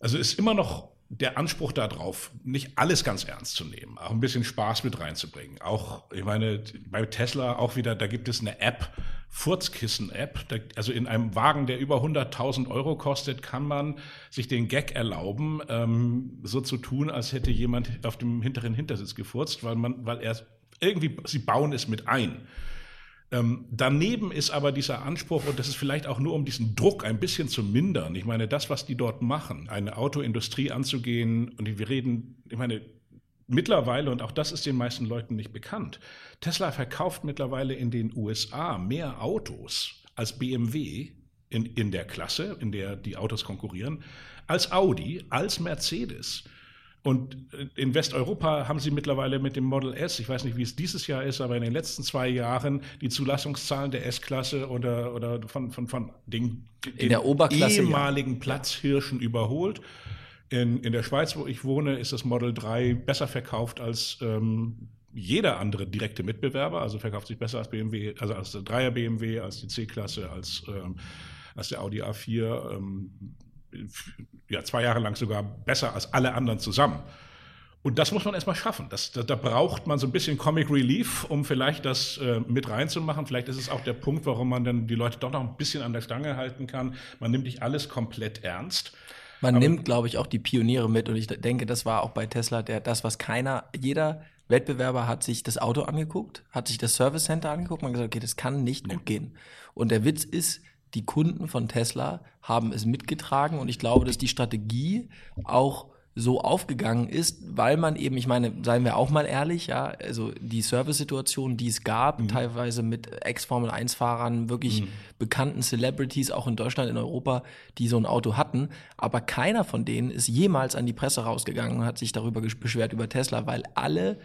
also ist immer noch der Anspruch darauf, nicht alles ganz ernst zu nehmen, auch ein bisschen Spaß mit reinzubringen. Auch, ich meine, bei Tesla auch wieder, da gibt es eine App, Furzkissen-App. Also in einem Wagen, der über 100.000 Euro kostet, kann man sich den Gag erlauben, ähm, so zu tun, als hätte jemand auf dem hinteren Hintersitz gefurzt, weil man, weil er irgendwie, sie bauen es mit ein. Ähm, daneben ist aber dieser Anspruch, und das ist vielleicht auch nur um diesen Druck ein bisschen zu mindern. Ich meine, das, was die dort machen, eine Autoindustrie anzugehen, und wir reden, ich meine, mittlerweile, und auch das ist den meisten Leuten nicht bekannt, Tesla verkauft mittlerweile in den USA mehr Autos als BMW in, in der Klasse, in der die Autos konkurrieren, als Audi, als Mercedes. Und in Westeuropa haben sie mittlerweile mit dem Model S, ich weiß nicht, wie es dieses Jahr ist, aber in den letzten zwei Jahren die Zulassungszahlen der S-Klasse oder, oder von, von, von den, In der Oberklasse, ehemaligen Platzhirschen überholt. In, in der Schweiz, wo ich wohne, ist das Model 3 besser verkauft als ähm, jeder andere direkte Mitbewerber. Also verkauft sich besser als BMW, also als der 3er BMW, als die C-Klasse, als, ähm, als der Audi A4. Ähm, ja, zwei Jahre lang sogar besser als alle anderen zusammen. Und das muss man erstmal schaffen. Das, da, da braucht man so ein bisschen Comic Relief, um vielleicht das äh, mit reinzumachen. Vielleicht ist es auch der Punkt, warum man dann die Leute doch noch ein bisschen an der Stange halten kann. Man nimmt nicht alles komplett ernst. Man nimmt, glaube ich, auch die Pioniere mit. Und ich denke, das war auch bei Tesla der, das, was keiner, jeder Wettbewerber hat sich das Auto angeguckt, hat sich das Service Center angeguckt und gesagt, okay, das kann nicht gut gehen. Und der Witz ist, die Kunden von Tesla haben es mitgetragen und ich glaube, dass die Strategie auch so aufgegangen ist, weil man eben, ich meine, seien wir auch mal ehrlich, ja, also die Service-Situation, die es gab, mhm. teilweise mit Ex-Formel-1-Fahrern, wirklich mhm. bekannten Celebrities, auch in Deutschland, in Europa, die so ein Auto hatten, aber keiner von denen ist jemals an die Presse rausgegangen und hat sich darüber beschwert über Tesla, weil alle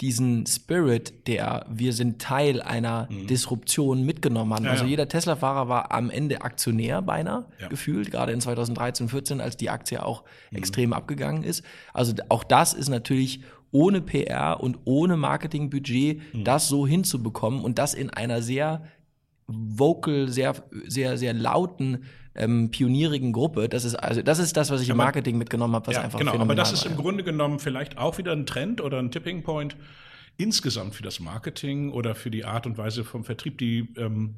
diesen Spirit, der wir sind Teil einer mhm. Disruption mitgenommen haben. Ja, also jeder Tesla-Fahrer war am Ende Aktionär beinahe ja. gefühlt, gerade in 2013, 14, als die Aktie auch mhm. extrem abgegangen ist. Also auch das ist natürlich ohne PR und ohne Marketingbudget mhm. das so hinzubekommen und das in einer sehr vocal, sehr, sehr, sehr lauten ähm, pionierigen Gruppe. Das ist also das ist das, was ich im Marketing mitgenommen habe, was ja, einfach genau. Aber das ist im. Grunde genommen vielleicht auch wieder ein Trend oder ein Tipping Point insgesamt für das Marketing oder für die Art und Weise vom Vertrieb, die ähm,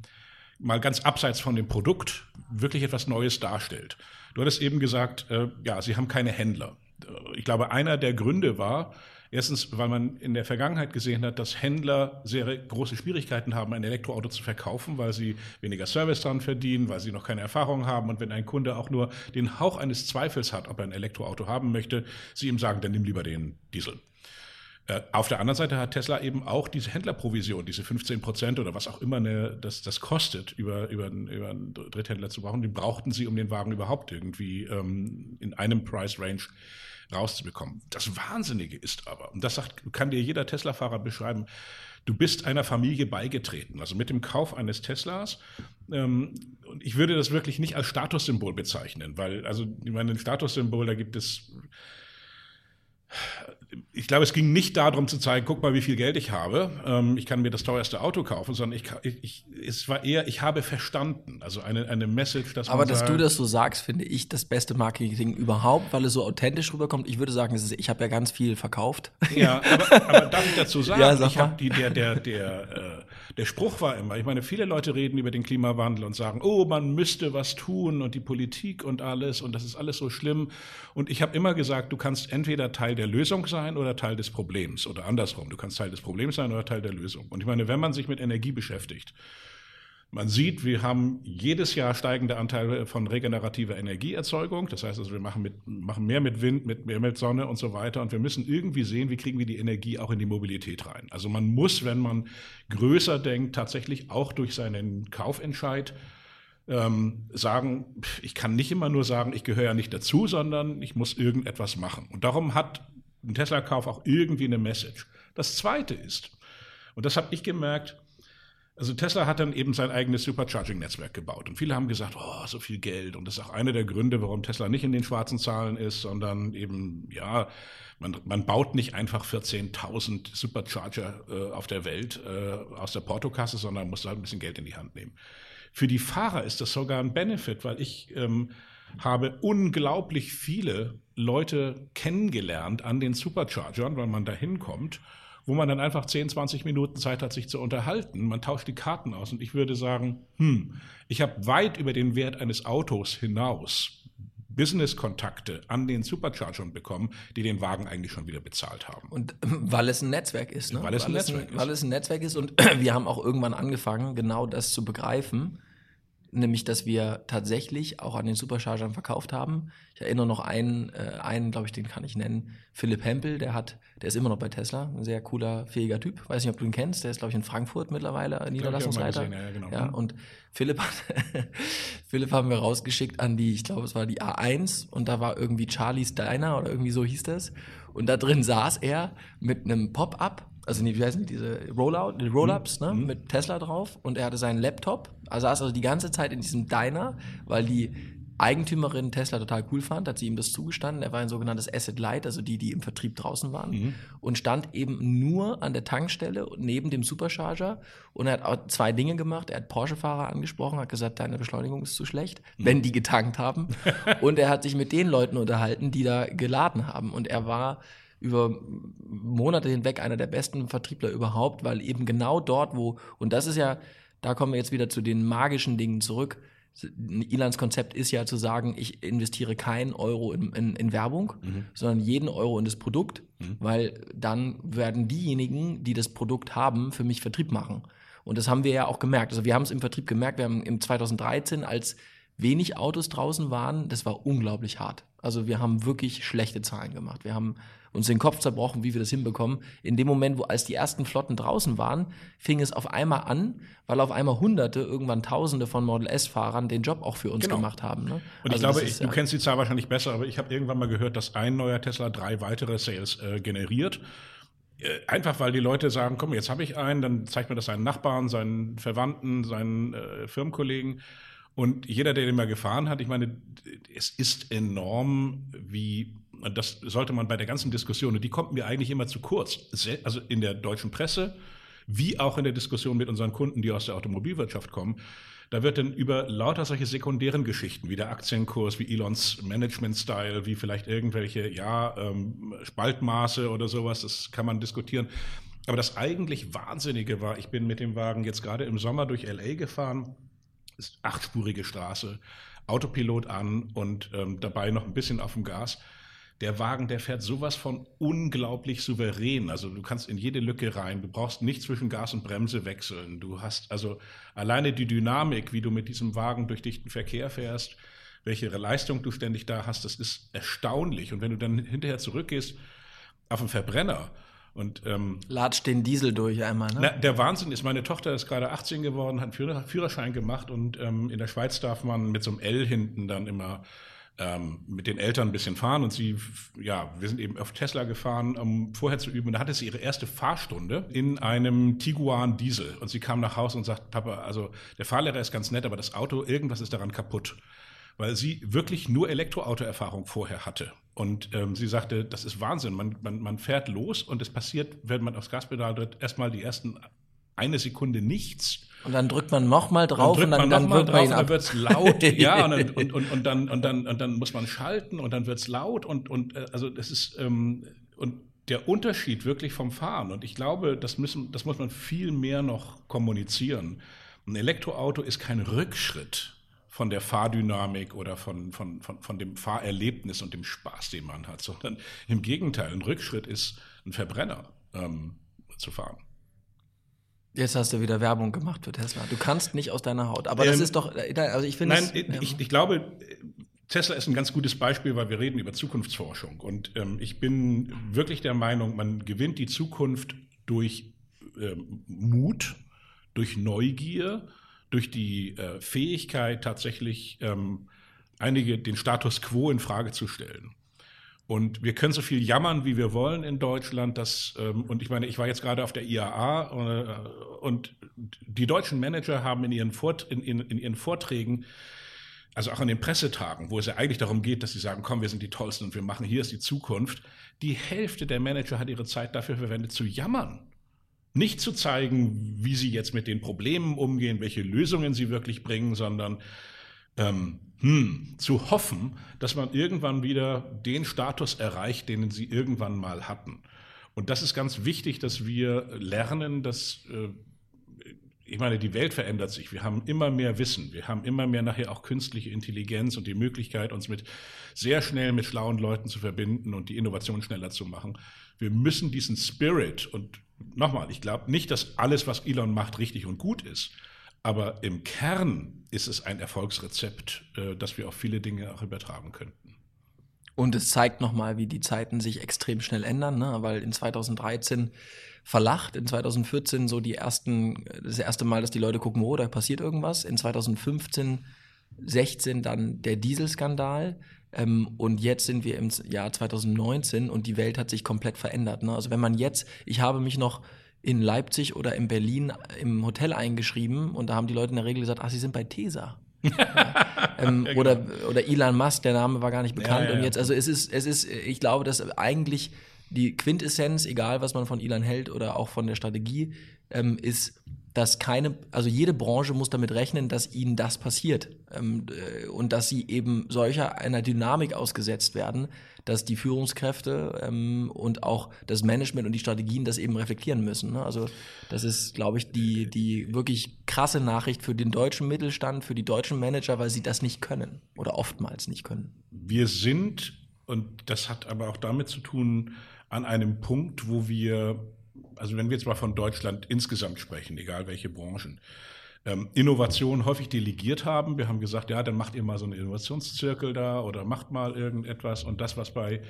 mal ganz abseits von dem Produkt wirklich etwas Neues darstellt. Du hattest eben gesagt, äh, ja, sie haben keine Händler. Ich glaube, einer der Gründe war, Erstens, weil man in der Vergangenheit gesehen hat, dass Händler sehr große Schwierigkeiten haben, ein Elektroauto zu verkaufen, weil sie weniger Service dran verdienen, weil sie noch keine Erfahrung haben. Und wenn ein Kunde auch nur den Hauch eines Zweifels hat, ob er ein Elektroauto haben möchte, sie ihm sagen, dann nimm lieber den Diesel. Äh, auf der anderen Seite hat Tesla eben auch diese Händlerprovision, diese 15 Prozent oder was auch immer eine, das, das kostet, über, über, über einen Dritthändler zu brauchen. Die brauchten sie, um den Wagen überhaupt irgendwie ähm, in einem Price Range rauszubekommen. Das Wahnsinnige ist aber, und das sagt, kann dir jeder Tesla-Fahrer beschreiben, du bist einer Familie beigetreten. Also mit dem Kauf eines Teslas. Ähm, und ich würde das wirklich nicht als Statussymbol bezeichnen, weil, also, ich meine, ein Statussymbol, da gibt es ich glaube, es ging nicht darum zu zeigen, guck mal, wie viel Geld ich habe. Ähm, ich kann mir das teuerste Auto kaufen, sondern ich, ich, es war eher, ich habe verstanden. Also eine, eine Message, dass Aber dass sagt, du das so sagst, finde ich das beste Marketing überhaupt, weil es so authentisch rüberkommt. Ich würde sagen, ist, ich habe ja ganz viel verkauft. Ja, aber, aber darf ich dazu sagen, ja, sag ich habe die, der, der, der, äh, der Spruch war immer, ich meine, viele Leute reden über den Klimawandel und sagen, oh, man müsste was tun und die Politik und alles und das ist alles so schlimm. Und ich habe immer gesagt, du kannst entweder Teil der Lösung sein oder Teil des Problems oder andersrum. Du kannst Teil des Problems sein oder Teil der Lösung. Und ich meine, wenn man sich mit Energie beschäftigt, man sieht, wir haben jedes Jahr steigende Anteile von regenerativer Energieerzeugung. Das heißt also, wir machen, mit, machen mehr mit Wind, mit mehr mit Sonne und so weiter. Und wir müssen irgendwie sehen, wie kriegen wir die Energie auch in die Mobilität rein. Also man muss, wenn man größer denkt, tatsächlich auch durch seinen Kaufentscheid ähm, sagen, ich kann nicht immer nur sagen, ich gehöre ja nicht dazu, sondern ich muss irgendetwas machen. Und darum hat ein Tesla-Kauf auch irgendwie eine Message. Das Zweite ist, und das habe ich gemerkt, also Tesla hat dann eben sein eigenes Supercharging-Netzwerk gebaut. Und viele haben gesagt, oh, so viel Geld. Und das ist auch einer der Gründe, warum Tesla nicht in den schwarzen Zahlen ist, sondern eben, ja, man, man baut nicht einfach 14.000 Supercharger äh, auf der Welt äh, aus der Portokasse, sondern muss halt ein bisschen Geld in die Hand nehmen. Für die Fahrer ist das sogar ein Benefit, weil ich ähm, habe unglaublich viele Leute kennengelernt an den Superchargern, weil man da hinkommt wo man dann einfach 10, 20 Minuten Zeit hat, sich zu unterhalten. Man tauscht die Karten aus und ich würde sagen, hm, ich habe weit über den Wert eines Autos hinaus Business-Kontakte an den Superchargern bekommen, die den Wagen eigentlich schon wieder bezahlt haben. Und weil es ein Netzwerk ist, ne? Weil es ein weil Netzwerk es ein, ist. Weil es ein Netzwerk ist und wir haben auch irgendwann angefangen, genau das zu begreifen nämlich dass wir tatsächlich auch an den Superchargern verkauft haben. Ich erinnere noch einen, äh, einen glaube ich, den kann ich nennen, Philipp Hempel, der hat, der ist immer noch bei Tesla, ein sehr cooler, fähiger Typ. Weiß nicht, ob du ihn kennst, der ist, glaube ich, in Frankfurt mittlerweile Niederlassungsleiter. Gesehen, ja, genau. ja, mhm. und Philipp hat, Philipp haben wir rausgeschickt an die, ich glaube, es war die A1 und da war irgendwie Charlie's Diner oder irgendwie so hieß das. Und da drin saß er mit einem Pop-up also wie heißen die, diese Rollout, die Roll-Ups, ne, mhm. mit Tesla drauf und er hatte seinen Laptop, also saß also die ganze Zeit in diesem Diner, weil die Eigentümerin Tesla total cool fand, hat sie ihm das zugestanden. Er war ein sogenanntes Asset Light, also die, die im Vertrieb draußen waren mhm. und stand eben nur an der Tankstelle neben dem Supercharger und er hat auch zwei Dinge gemacht. Er hat Porsche-Fahrer angesprochen, hat gesagt, deine Beschleunigung ist zu schlecht, mhm. wenn die getankt haben und er hat sich mit den Leuten unterhalten, die da geladen haben und er war über Monate hinweg einer der besten Vertriebler überhaupt, weil eben genau dort, wo, und das ist ja, da kommen wir jetzt wieder zu den magischen Dingen zurück. Ilans Konzept ist ja zu sagen, ich investiere keinen Euro in, in, in Werbung, mhm. sondern jeden Euro in das Produkt, mhm. weil dann werden diejenigen, die das Produkt haben, für mich Vertrieb machen. Und das haben wir ja auch gemerkt. Also wir haben es im Vertrieb gemerkt, wir haben im 2013, als wenig Autos draußen waren, das war unglaublich hart. Also wir haben wirklich schlechte Zahlen gemacht. Wir haben uns den Kopf zerbrochen, wie wir das hinbekommen. In dem Moment, wo als die ersten Flotten draußen waren, fing es auf einmal an, weil auf einmal Hunderte, irgendwann Tausende von Model S-Fahrern den Job auch für uns genau. gemacht haben. Ne? Und also ich glaube, ist, du ja kennst die Zahl wahrscheinlich besser, aber ich habe irgendwann mal gehört, dass ein neuer Tesla drei weitere Sales äh, generiert. Äh, einfach weil die Leute sagen, komm, jetzt habe ich einen, dann zeigt mir das seinen Nachbarn, seinen Verwandten, seinen äh, Firmenkollegen. Und jeder, der den mal gefahren hat, ich meine, es ist enorm, wie, das sollte man bei der ganzen Diskussion, und die kommt mir eigentlich immer zu kurz, also in der deutschen Presse, wie auch in der Diskussion mit unseren Kunden, die aus der Automobilwirtschaft kommen, da wird dann über lauter solche sekundären Geschichten, wie der Aktienkurs, wie Elons Management-Style, wie vielleicht irgendwelche, ja, ähm, Spaltmaße oder sowas, das kann man diskutieren. Aber das eigentlich Wahnsinnige war, ich bin mit dem Wagen jetzt gerade im Sommer durch LA gefahren, ist achtspurige Straße, Autopilot an und ähm, dabei noch ein bisschen auf dem Gas der Wagen, der fährt sowas von unglaublich souverän. Also du kannst in jede Lücke rein. Du brauchst nicht zwischen Gas und Bremse wechseln. Du hast also alleine die Dynamik, wie du mit diesem Wagen durch dichten Verkehr fährst, welche Leistung du ständig da hast, das ist erstaunlich. Und wenn du dann hinterher zurückgehst auf einen Verbrenner, und ähm, latscht den Diesel durch einmal. Ne? Na, der Wahnsinn ist, meine Tochter ist gerade 18 geworden, hat einen Führerschein gemacht und ähm, in der Schweiz darf man mit so einem L hinten dann immer ähm, mit den Eltern ein bisschen fahren und sie, ja, wir sind eben auf Tesla gefahren, um vorher zu üben. Und da hatte sie ihre erste Fahrstunde in einem Tiguan Diesel. Und sie kam nach Hause und sagt, Papa, also der Fahrlehrer ist ganz nett, aber das Auto, irgendwas ist daran kaputt. Weil sie wirklich nur Elektroauto-Erfahrung vorher hatte. Und ähm, sie sagte, das ist Wahnsinn. Man, man, man fährt los und es passiert, wenn man aufs Gaspedal tritt, erstmal die ersten eine Sekunde nichts. Und dann drückt man nochmal drauf und, dann, und dann, dann wird drauf, dann wird's laut, ja, und dann, und, und, und, dann, und, dann, und dann muss man schalten und dann wird's laut und, und äh, also das ist ähm, und der Unterschied wirklich vom Fahren. Und ich glaube, das, müssen, das muss man viel mehr noch kommunizieren. Ein Elektroauto ist kein Rückschritt von der Fahrdynamik oder von, von, von, von dem Fahrerlebnis und dem Spaß, den man hat, sondern im Gegenteil, ein Rückschritt ist, ein Verbrenner ähm, zu fahren. Jetzt hast du wieder Werbung gemacht für Tesla. Du kannst nicht aus deiner Haut. Aber ähm, das ist doch, äh, also ich finde. Nein, es, ich, ich glaube, Tesla ist ein ganz gutes Beispiel, weil wir reden über Zukunftsforschung. Und ähm, ich bin wirklich der Meinung, man gewinnt die Zukunft durch ähm, Mut, durch Neugier, durch die äh, Fähigkeit, tatsächlich ähm, einige den Status quo in Frage zu stellen. Und wir können so viel jammern, wie wir wollen in Deutschland. Dass, ähm, und ich meine, ich war jetzt gerade auf der IAA äh, und die deutschen Manager haben in ihren, Vort, in, in, in ihren Vorträgen, also auch an den Pressetagen, wo es ja eigentlich darum geht, dass sie sagen, komm, wir sind die Tollsten und wir machen, hier ist die Zukunft. Die Hälfte der Manager hat ihre Zeit dafür verwendet, zu jammern. Nicht zu zeigen, wie sie jetzt mit den Problemen umgehen, welche Lösungen sie wirklich bringen, sondern ähm, hm, zu hoffen, dass man irgendwann wieder den Status erreicht, den sie irgendwann mal hatten. Und das ist ganz wichtig, dass wir lernen, dass, äh, ich meine, die Welt verändert sich. Wir haben immer mehr Wissen. Wir haben immer mehr nachher auch künstliche Intelligenz und die Möglichkeit, uns mit sehr schnell mit schlauen Leuten zu verbinden und die Innovation schneller zu machen. Wir müssen diesen Spirit und nochmal, ich glaube nicht, dass alles, was Elon macht, richtig und gut ist. Aber im Kern ist es ein Erfolgsrezept, äh, das wir auf viele Dinge auch übertragen könnten. Und es zeigt nochmal, wie die Zeiten sich extrem schnell ändern, ne? weil in 2013 verlacht, in 2014 so die ersten, das erste Mal, dass die Leute gucken, oh, da passiert irgendwas. In 2015, 16 dann der Dieselskandal. Ähm, und jetzt sind wir im Jahr 2019 und die Welt hat sich komplett verändert. Ne? Also wenn man jetzt, ich habe mich noch in Leipzig oder in Berlin im Hotel eingeschrieben und da haben die Leute in der Regel gesagt, ach, sie sind bei Tesa. ähm, ja, genau. oder, oder Elon Musk, der Name war gar nicht bekannt. Ja, ja, und jetzt, also es ist, es ist, ich glaube, dass eigentlich die Quintessenz, egal was man von Elon hält oder auch von der Strategie, ähm, ist, dass keine, also jede Branche muss damit rechnen, dass ihnen das passiert ähm, äh, und dass sie eben solcher einer Dynamik ausgesetzt werden, dass die Führungskräfte ähm, und auch das Management und die Strategien das eben reflektieren müssen. Ne? Also das ist, glaube ich, die, die wirklich krasse Nachricht für den deutschen Mittelstand, für die deutschen Manager, weil sie das nicht können oder oftmals nicht können. Wir sind, und das hat aber auch damit zu tun, an einem Punkt, wo wir also wenn wir jetzt mal von Deutschland insgesamt sprechen, egal welche Branchen, ähm, Innovation häufig delegiert haben. Wir haben gesagt, ja, dann macht ihr mal so einen Innovationszirkel da oder macht mal irgendetwas. Und das, was bei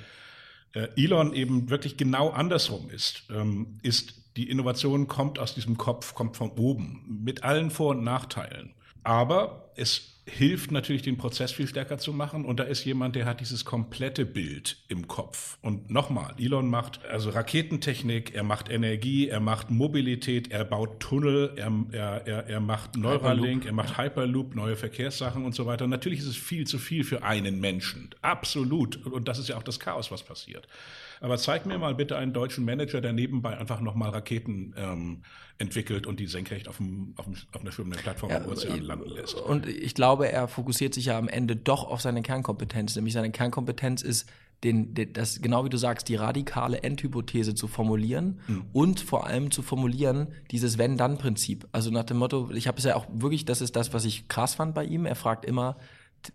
äh, Elon eben wirklich genau andersrum ist, ähm, ist, die Innovation kommt aus diesem Kopf, kommt von oben, mit allen Vor- und Nachteilen. Aber es hilft natürlich, den Prozess viel stärker zu machen. Und da ist jemand, der hat dieses komplette Bild im Kopf. Und nochmal, Elon macht also Raketentechnik, er macht Energie, er macht Mobilität, er baut Tunnel, er, er, er, er macht Neuralink, Hyperloop. er macht Hyperloop, neue Verkehrssachen und so weiter. Und natürlich ist es viel zu viel für einen Menschen. Absolut. Und das ist ja auch das Chaos, was passiert. Aber zeig mir mal bitte einen deutschen Manager, der nebenbei einfach nochmal Raketen ähm, entwickelt und die senkrecht auf, dem, auf, dem, auf einer schwimmenden Plattform ja, im Ozean landen lässt. Und ich glaube, er fokussiert sich ja am Ende doch auf seine Kernkompetenz. Nämlich seine Kernkompetenz ist, den, den, das, genau wie du sagst, die radikale Endhypothese zu formulieren mhm. und vor allem zu formulieren, dieses Wenn-Dann-Prinzip. Also nach dem Motto, ich habe es ja auch wirklich, das ist das, was ich krass fand bei ihm. Er fragt immer,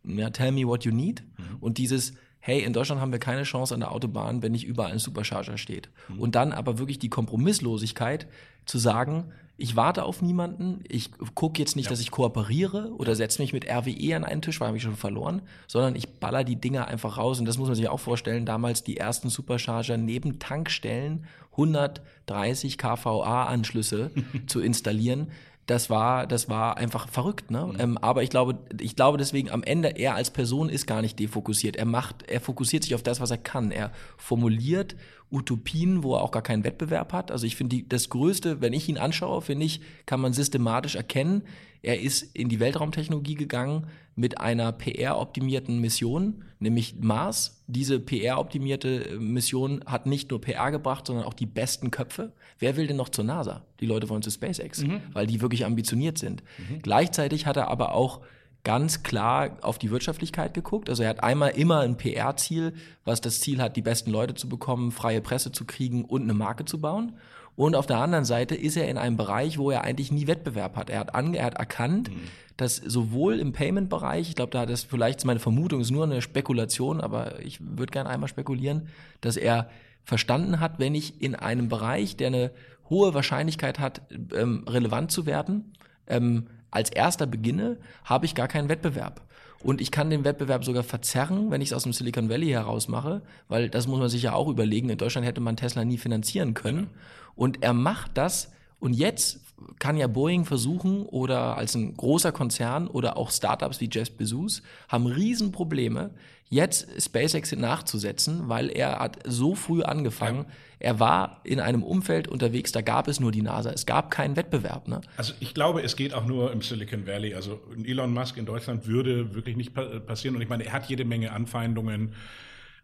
ja, tell me what you need. Mhm. Und dieses, hey, in Deutschland haben wir keine Chance an der Autobahn, wenn nicht überall ein Supercharger steht. Mhm. Und dann aber wirklich die Kompromisslosigkeit zu sagen, ich warte auf niemanden, ich gucke jetzt nicht, ja. dass ich kooperiere oder setze mich mit RWE an einen Tisch, weil habe ich schon verloren, sondern ich baller die Dinger einfach raus. Und das muss man sich auch vorstellen, damals die ersten Supercharger neben Tankstellen 130 kVA-Anschlüsse zu installieren das war, das war einfach verrückt. Ne? Mhm. Ähm, aber ich glaube, ich glaube deswegen am Ende, er als Person ist gar nicht defokussiert. Er macht, er fokussiert sich auf das, was er kann. Er formuliert Utopien, wo er auch gar keinen Wettbewerb hat. Also ich finde das Größte, wenn ich ihn anschaue, finde ich, kann man systematisch erkennen, er ist in die Weltraumtechnologie gegangen mit einer PR-optimierten Mission, nämlich Mars. Diese PR-optimierte Mission hat nicht nur PR gebracht, sondern auch die besten Köpfe. Wer will denn noch zur NASA? Die Leute wollen zu SpaceX, mhm. weil die wirklich ambitioniert sind. Mhm. Gleichzeitig hat er aber auch ganz klar auf die Wirtschaftlichkeit geguckt. Also er hat einmal immer ein PR-Ziel, was das Ziel hat, die besten Leute zu bekommen, freie Presse zu kriegen und eine Marke zu bauen. Und auf der anderen Seite ist er in einem Bereich, wo er eigentlich nie Wettbewerb hat. Er hat, ange er hat erkannt, mhm. dass sowohl im Payment-Bereich, ich glaube, da hat das vielleicht meine Vermutung, ist nur eine Spekulation, aber ich würde gerne einmal spekulieren, dass er verstanden hat, wenn ich in einem Bereich, der eine hohe Wahrscheinlichkeit hat, ähm, relevant zu werden, ähm, als erster beginne, habe ich gar keinen Wettbewerb. Und ich kann den Wettbewerb sogar verzerren, wenn ich es aus dem Silicon Valley heraus mache, weil das muss man sich ja auch überlegen. In Deutschland hätte man Tesla nie finanzieren können. Und er macht das und jetzt kann ja Boeing versuchen oder als ein großer Konzern oder auch Startups wie Jeff Bezos haben Riesenprobleme, jetzt SpaceX nachzusetzen, weil er hat so früh angefangen. Ja. Er war in einem Umfeld unterwegs, da gab es nur die NASA. Es gab keinen Wettbewerb. Ne? Also ich glaube, es geht auch nur im Silicon Valley. Also Elon Musk in Deutschland würde wirklich nicht passieren. Und ich meine, er hat jede Menge Anfeindungen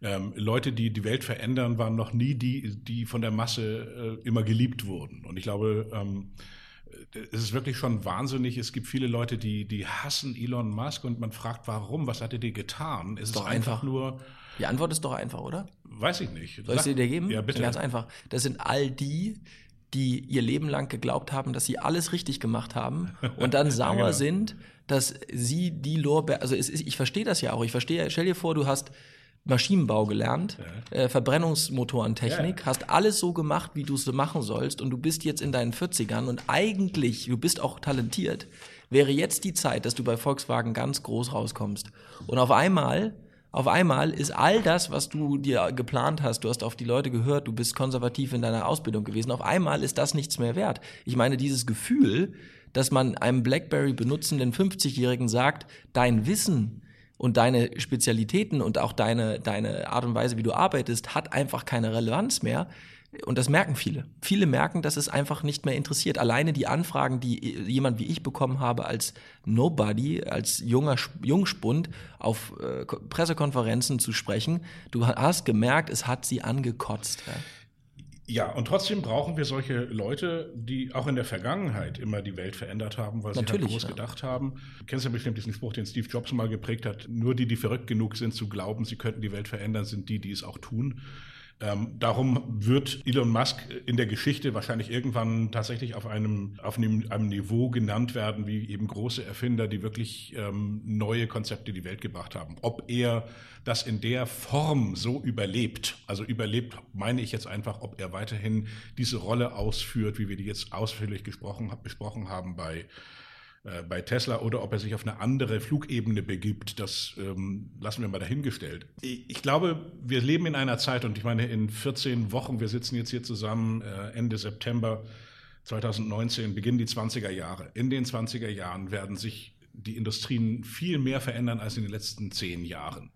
ähm, Leute, die die Welt verändern, waren noch nie die, die von der Masse äh, immer geliebt wurden. Und ich glaube, ähm, es ist wirklich schon wahnsinnig. Es gibt viele Leute, die, die hassen Elon Musk und man fragt, warum? Was hat er dir getan? Es ist, ist einfach, einfach nur. Die Antwort ist doch einfach, oder? Weiß ich nicht. Soll ich sie dir geben? Ja, bitte. Ganz einfach. Das sind all die, die ihr Leben lang geglaubt haben, dass sie alles richtig gemacht haben und dann sauer ja, genau. sind, dass sie die Lorbeer, also ist, ich verstehe das ja auch. Ich verstehe, stell dir vor, du hast Maschinenbau gelernt, ja. äh, Verbrennungsmotorentechnik, ja. hast alles so gemacht, wie du es machen sollst und du bist jetzt in deinen 40ern und eigentlich, du bist auch talentiert, wäre jetzt die Zeit, dass du bei Volkswagen ganz groß rauskommst. Und auf einmal, auf einmal ist all das, was du dir geplant hast, du hast auf die Leute gehört, du bist konservativ in deiner Ausbildung gewesen, auf einmal ist das nichts mehr wert. Ich meine, dieses Gefühl, dass man einem BlackBerry benutzenden 50-Jährigen sagt, dein Wissen, und deine Spezialitäten und auch deine, deine Art und Weise, wie du arbeitest, hat einfach keine Relevanz mehr. Und das merken viele. Viele merken, dass es einfach nicht mehr interessiert. Alleine die Anfragen, die jemand wie ich bekommen habe als Nobody, als junger Jungspund auf äh, Pressekonferenzen zu sprechen, du hast gemerkt, es hat sie angekotzt. Ja. Ja, und trotzdem brauchen wir solche Leute, die auch in der Vergangenheit immer die Welt verändert haben, weil Natürlich, sie halt groß ja. gedacht haben. Du kennst ja bestimmt diesen Spruch, den Steve Jobs mal geprägt hat. Nur die, die verrückt genug sind zu glauben, sie könnten die Welt verändern, sind die, die es auch tun. Ähm, darum wird Elon Musk in der Geschichte wahrscheinlich irgendwann tatsächlich auf einem, auf einem, einem Niveau genannt werden, wie eben große Erfinder, die wirklich ähm, neue Konzepte in die Welt gebracht haben. Ob er das in der Form so überlebt, also überlebt meine ich jetzt einfach, ob er weiterhin diese Rolle ausführt, wie wir die jetzt ausführlich gesprochen, besprochen haben bei äh, bei Tesla oder ob er sich auf eine andere Flugebene begibt, das ähm, lassen wir mal dahingestellt. Ich glaube, wir leben in einer Zeit und ich meine, in 14 Wochen, wir sitzen jetzt hier zusammen äh, Ende September 2019, beginnen die 20er Jahre. In den 20er Jahren werden sich die Industrien viel mehr verändern als in den letzten zehn Jahren.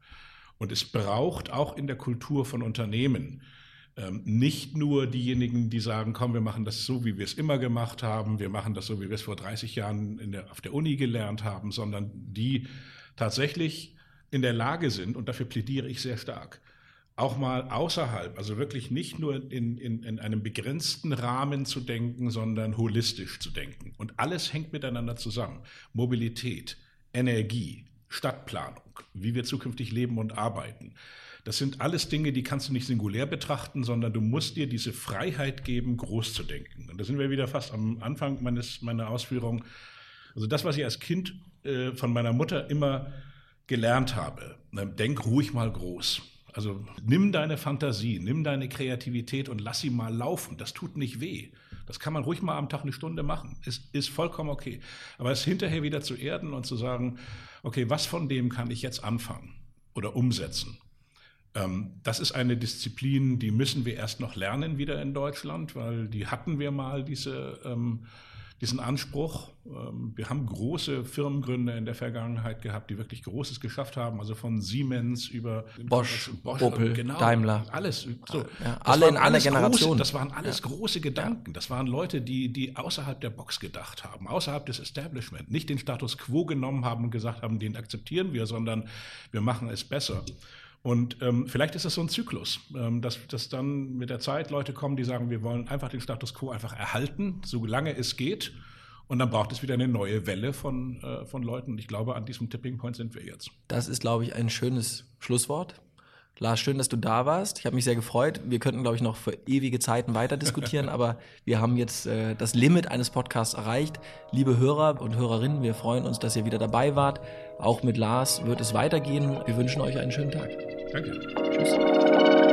Und es braucht auch in der Kultur von Unternehmen ähm, nicht nur diejenigen, die sagen, komm, wir machen das so, wie wir es immer gemacht haben, wir machen das so, wie wir es vor 30 Jahren der, auf der Uni gelernt haben, sondern die tatsächlich in der Lage sind, und dafür plädiere ich sehr stark, auch mal außerhalb, also wirklich nicht nur in, in, in einem begrenzten Rahmen zu denken, sondern holistisch zu denken. Und alles hängt miteinander zusammen. Mobilität, Energie, Stadtplanung, wie wir zukünftig leben und arbeiten. Das sind alles Dinge, die kannst du nicht singulär betrachten, sondern du musst dir diese Freiheit geben, groß zu denken. Und da sind wir wieder fast am Anfang meines, meiner Ausführung. Also das, was ich als Kind äh, von meiner Mutter immer gelernt habe, ne, denk ruhig mal groß. Also nimm deine Fantasie, nimm deine Kreativität und lass sie mal laufen. Das tut nicht weh. Das kann man ruhig mal am Tag eine Stunde machen. Ist, ist vollkommen okay. Aber es hinterher wieder zu erden und zu sagen, okay, was von dem kann ich jetzt anfangen oder umsetzen? Ähm, das ist eine Disziplin, die müssen wir erst noch lernen wieder in Deutschland, weil die hatten wir mal, diese ähm, diesen Anspruch. Ähm, wir haben große Firmengründe in der Vergangenheit gehabt, die wirklich Großes geschafft haben, also von Siemens über Bosch, Bosch Opel, genau, Daimler. Alles. So. Ja, alle in einer Generation. Große, das waren alles ja. große Gedanken. Das waren Leute, die, die außerhalb der Box gedacht haben, außerhalb des Establishment, nicht den Status quo genommen haben und gesagt haben, den akzeptieren wir, sondern wir machen es besser. Und ähm, vielleicht ist das so ein Zyklus, ähm, dass, dass dann mit der Zeit Leute kommen, die sagen, wir wollen einfach den Status quo einfach erhalten, solange es geht. Und dann braucht es wieder eine neue Welle von, äh, von Leuten. Und ich glaube, an diesem Tipping Point sind wir jetzt. Das ist, glaube ich, ein schönes Schlusswort. Lars, schön, dass du da warst. Ich habe mich sehr gefreut. Wir könnten, glaube ich, noch für ewige Zeiten weiter diskutieren, aber wir haben jetzt äh, das Limit eines Podcasts erreicht. Liebe Hörer und Hörerinnen, wir freuen uns, dass ihr wieder dabei wart. Auch mit Lars wird es weitergehen. Wir wünschen euch einen schönen Tag. Danke. Tschüss.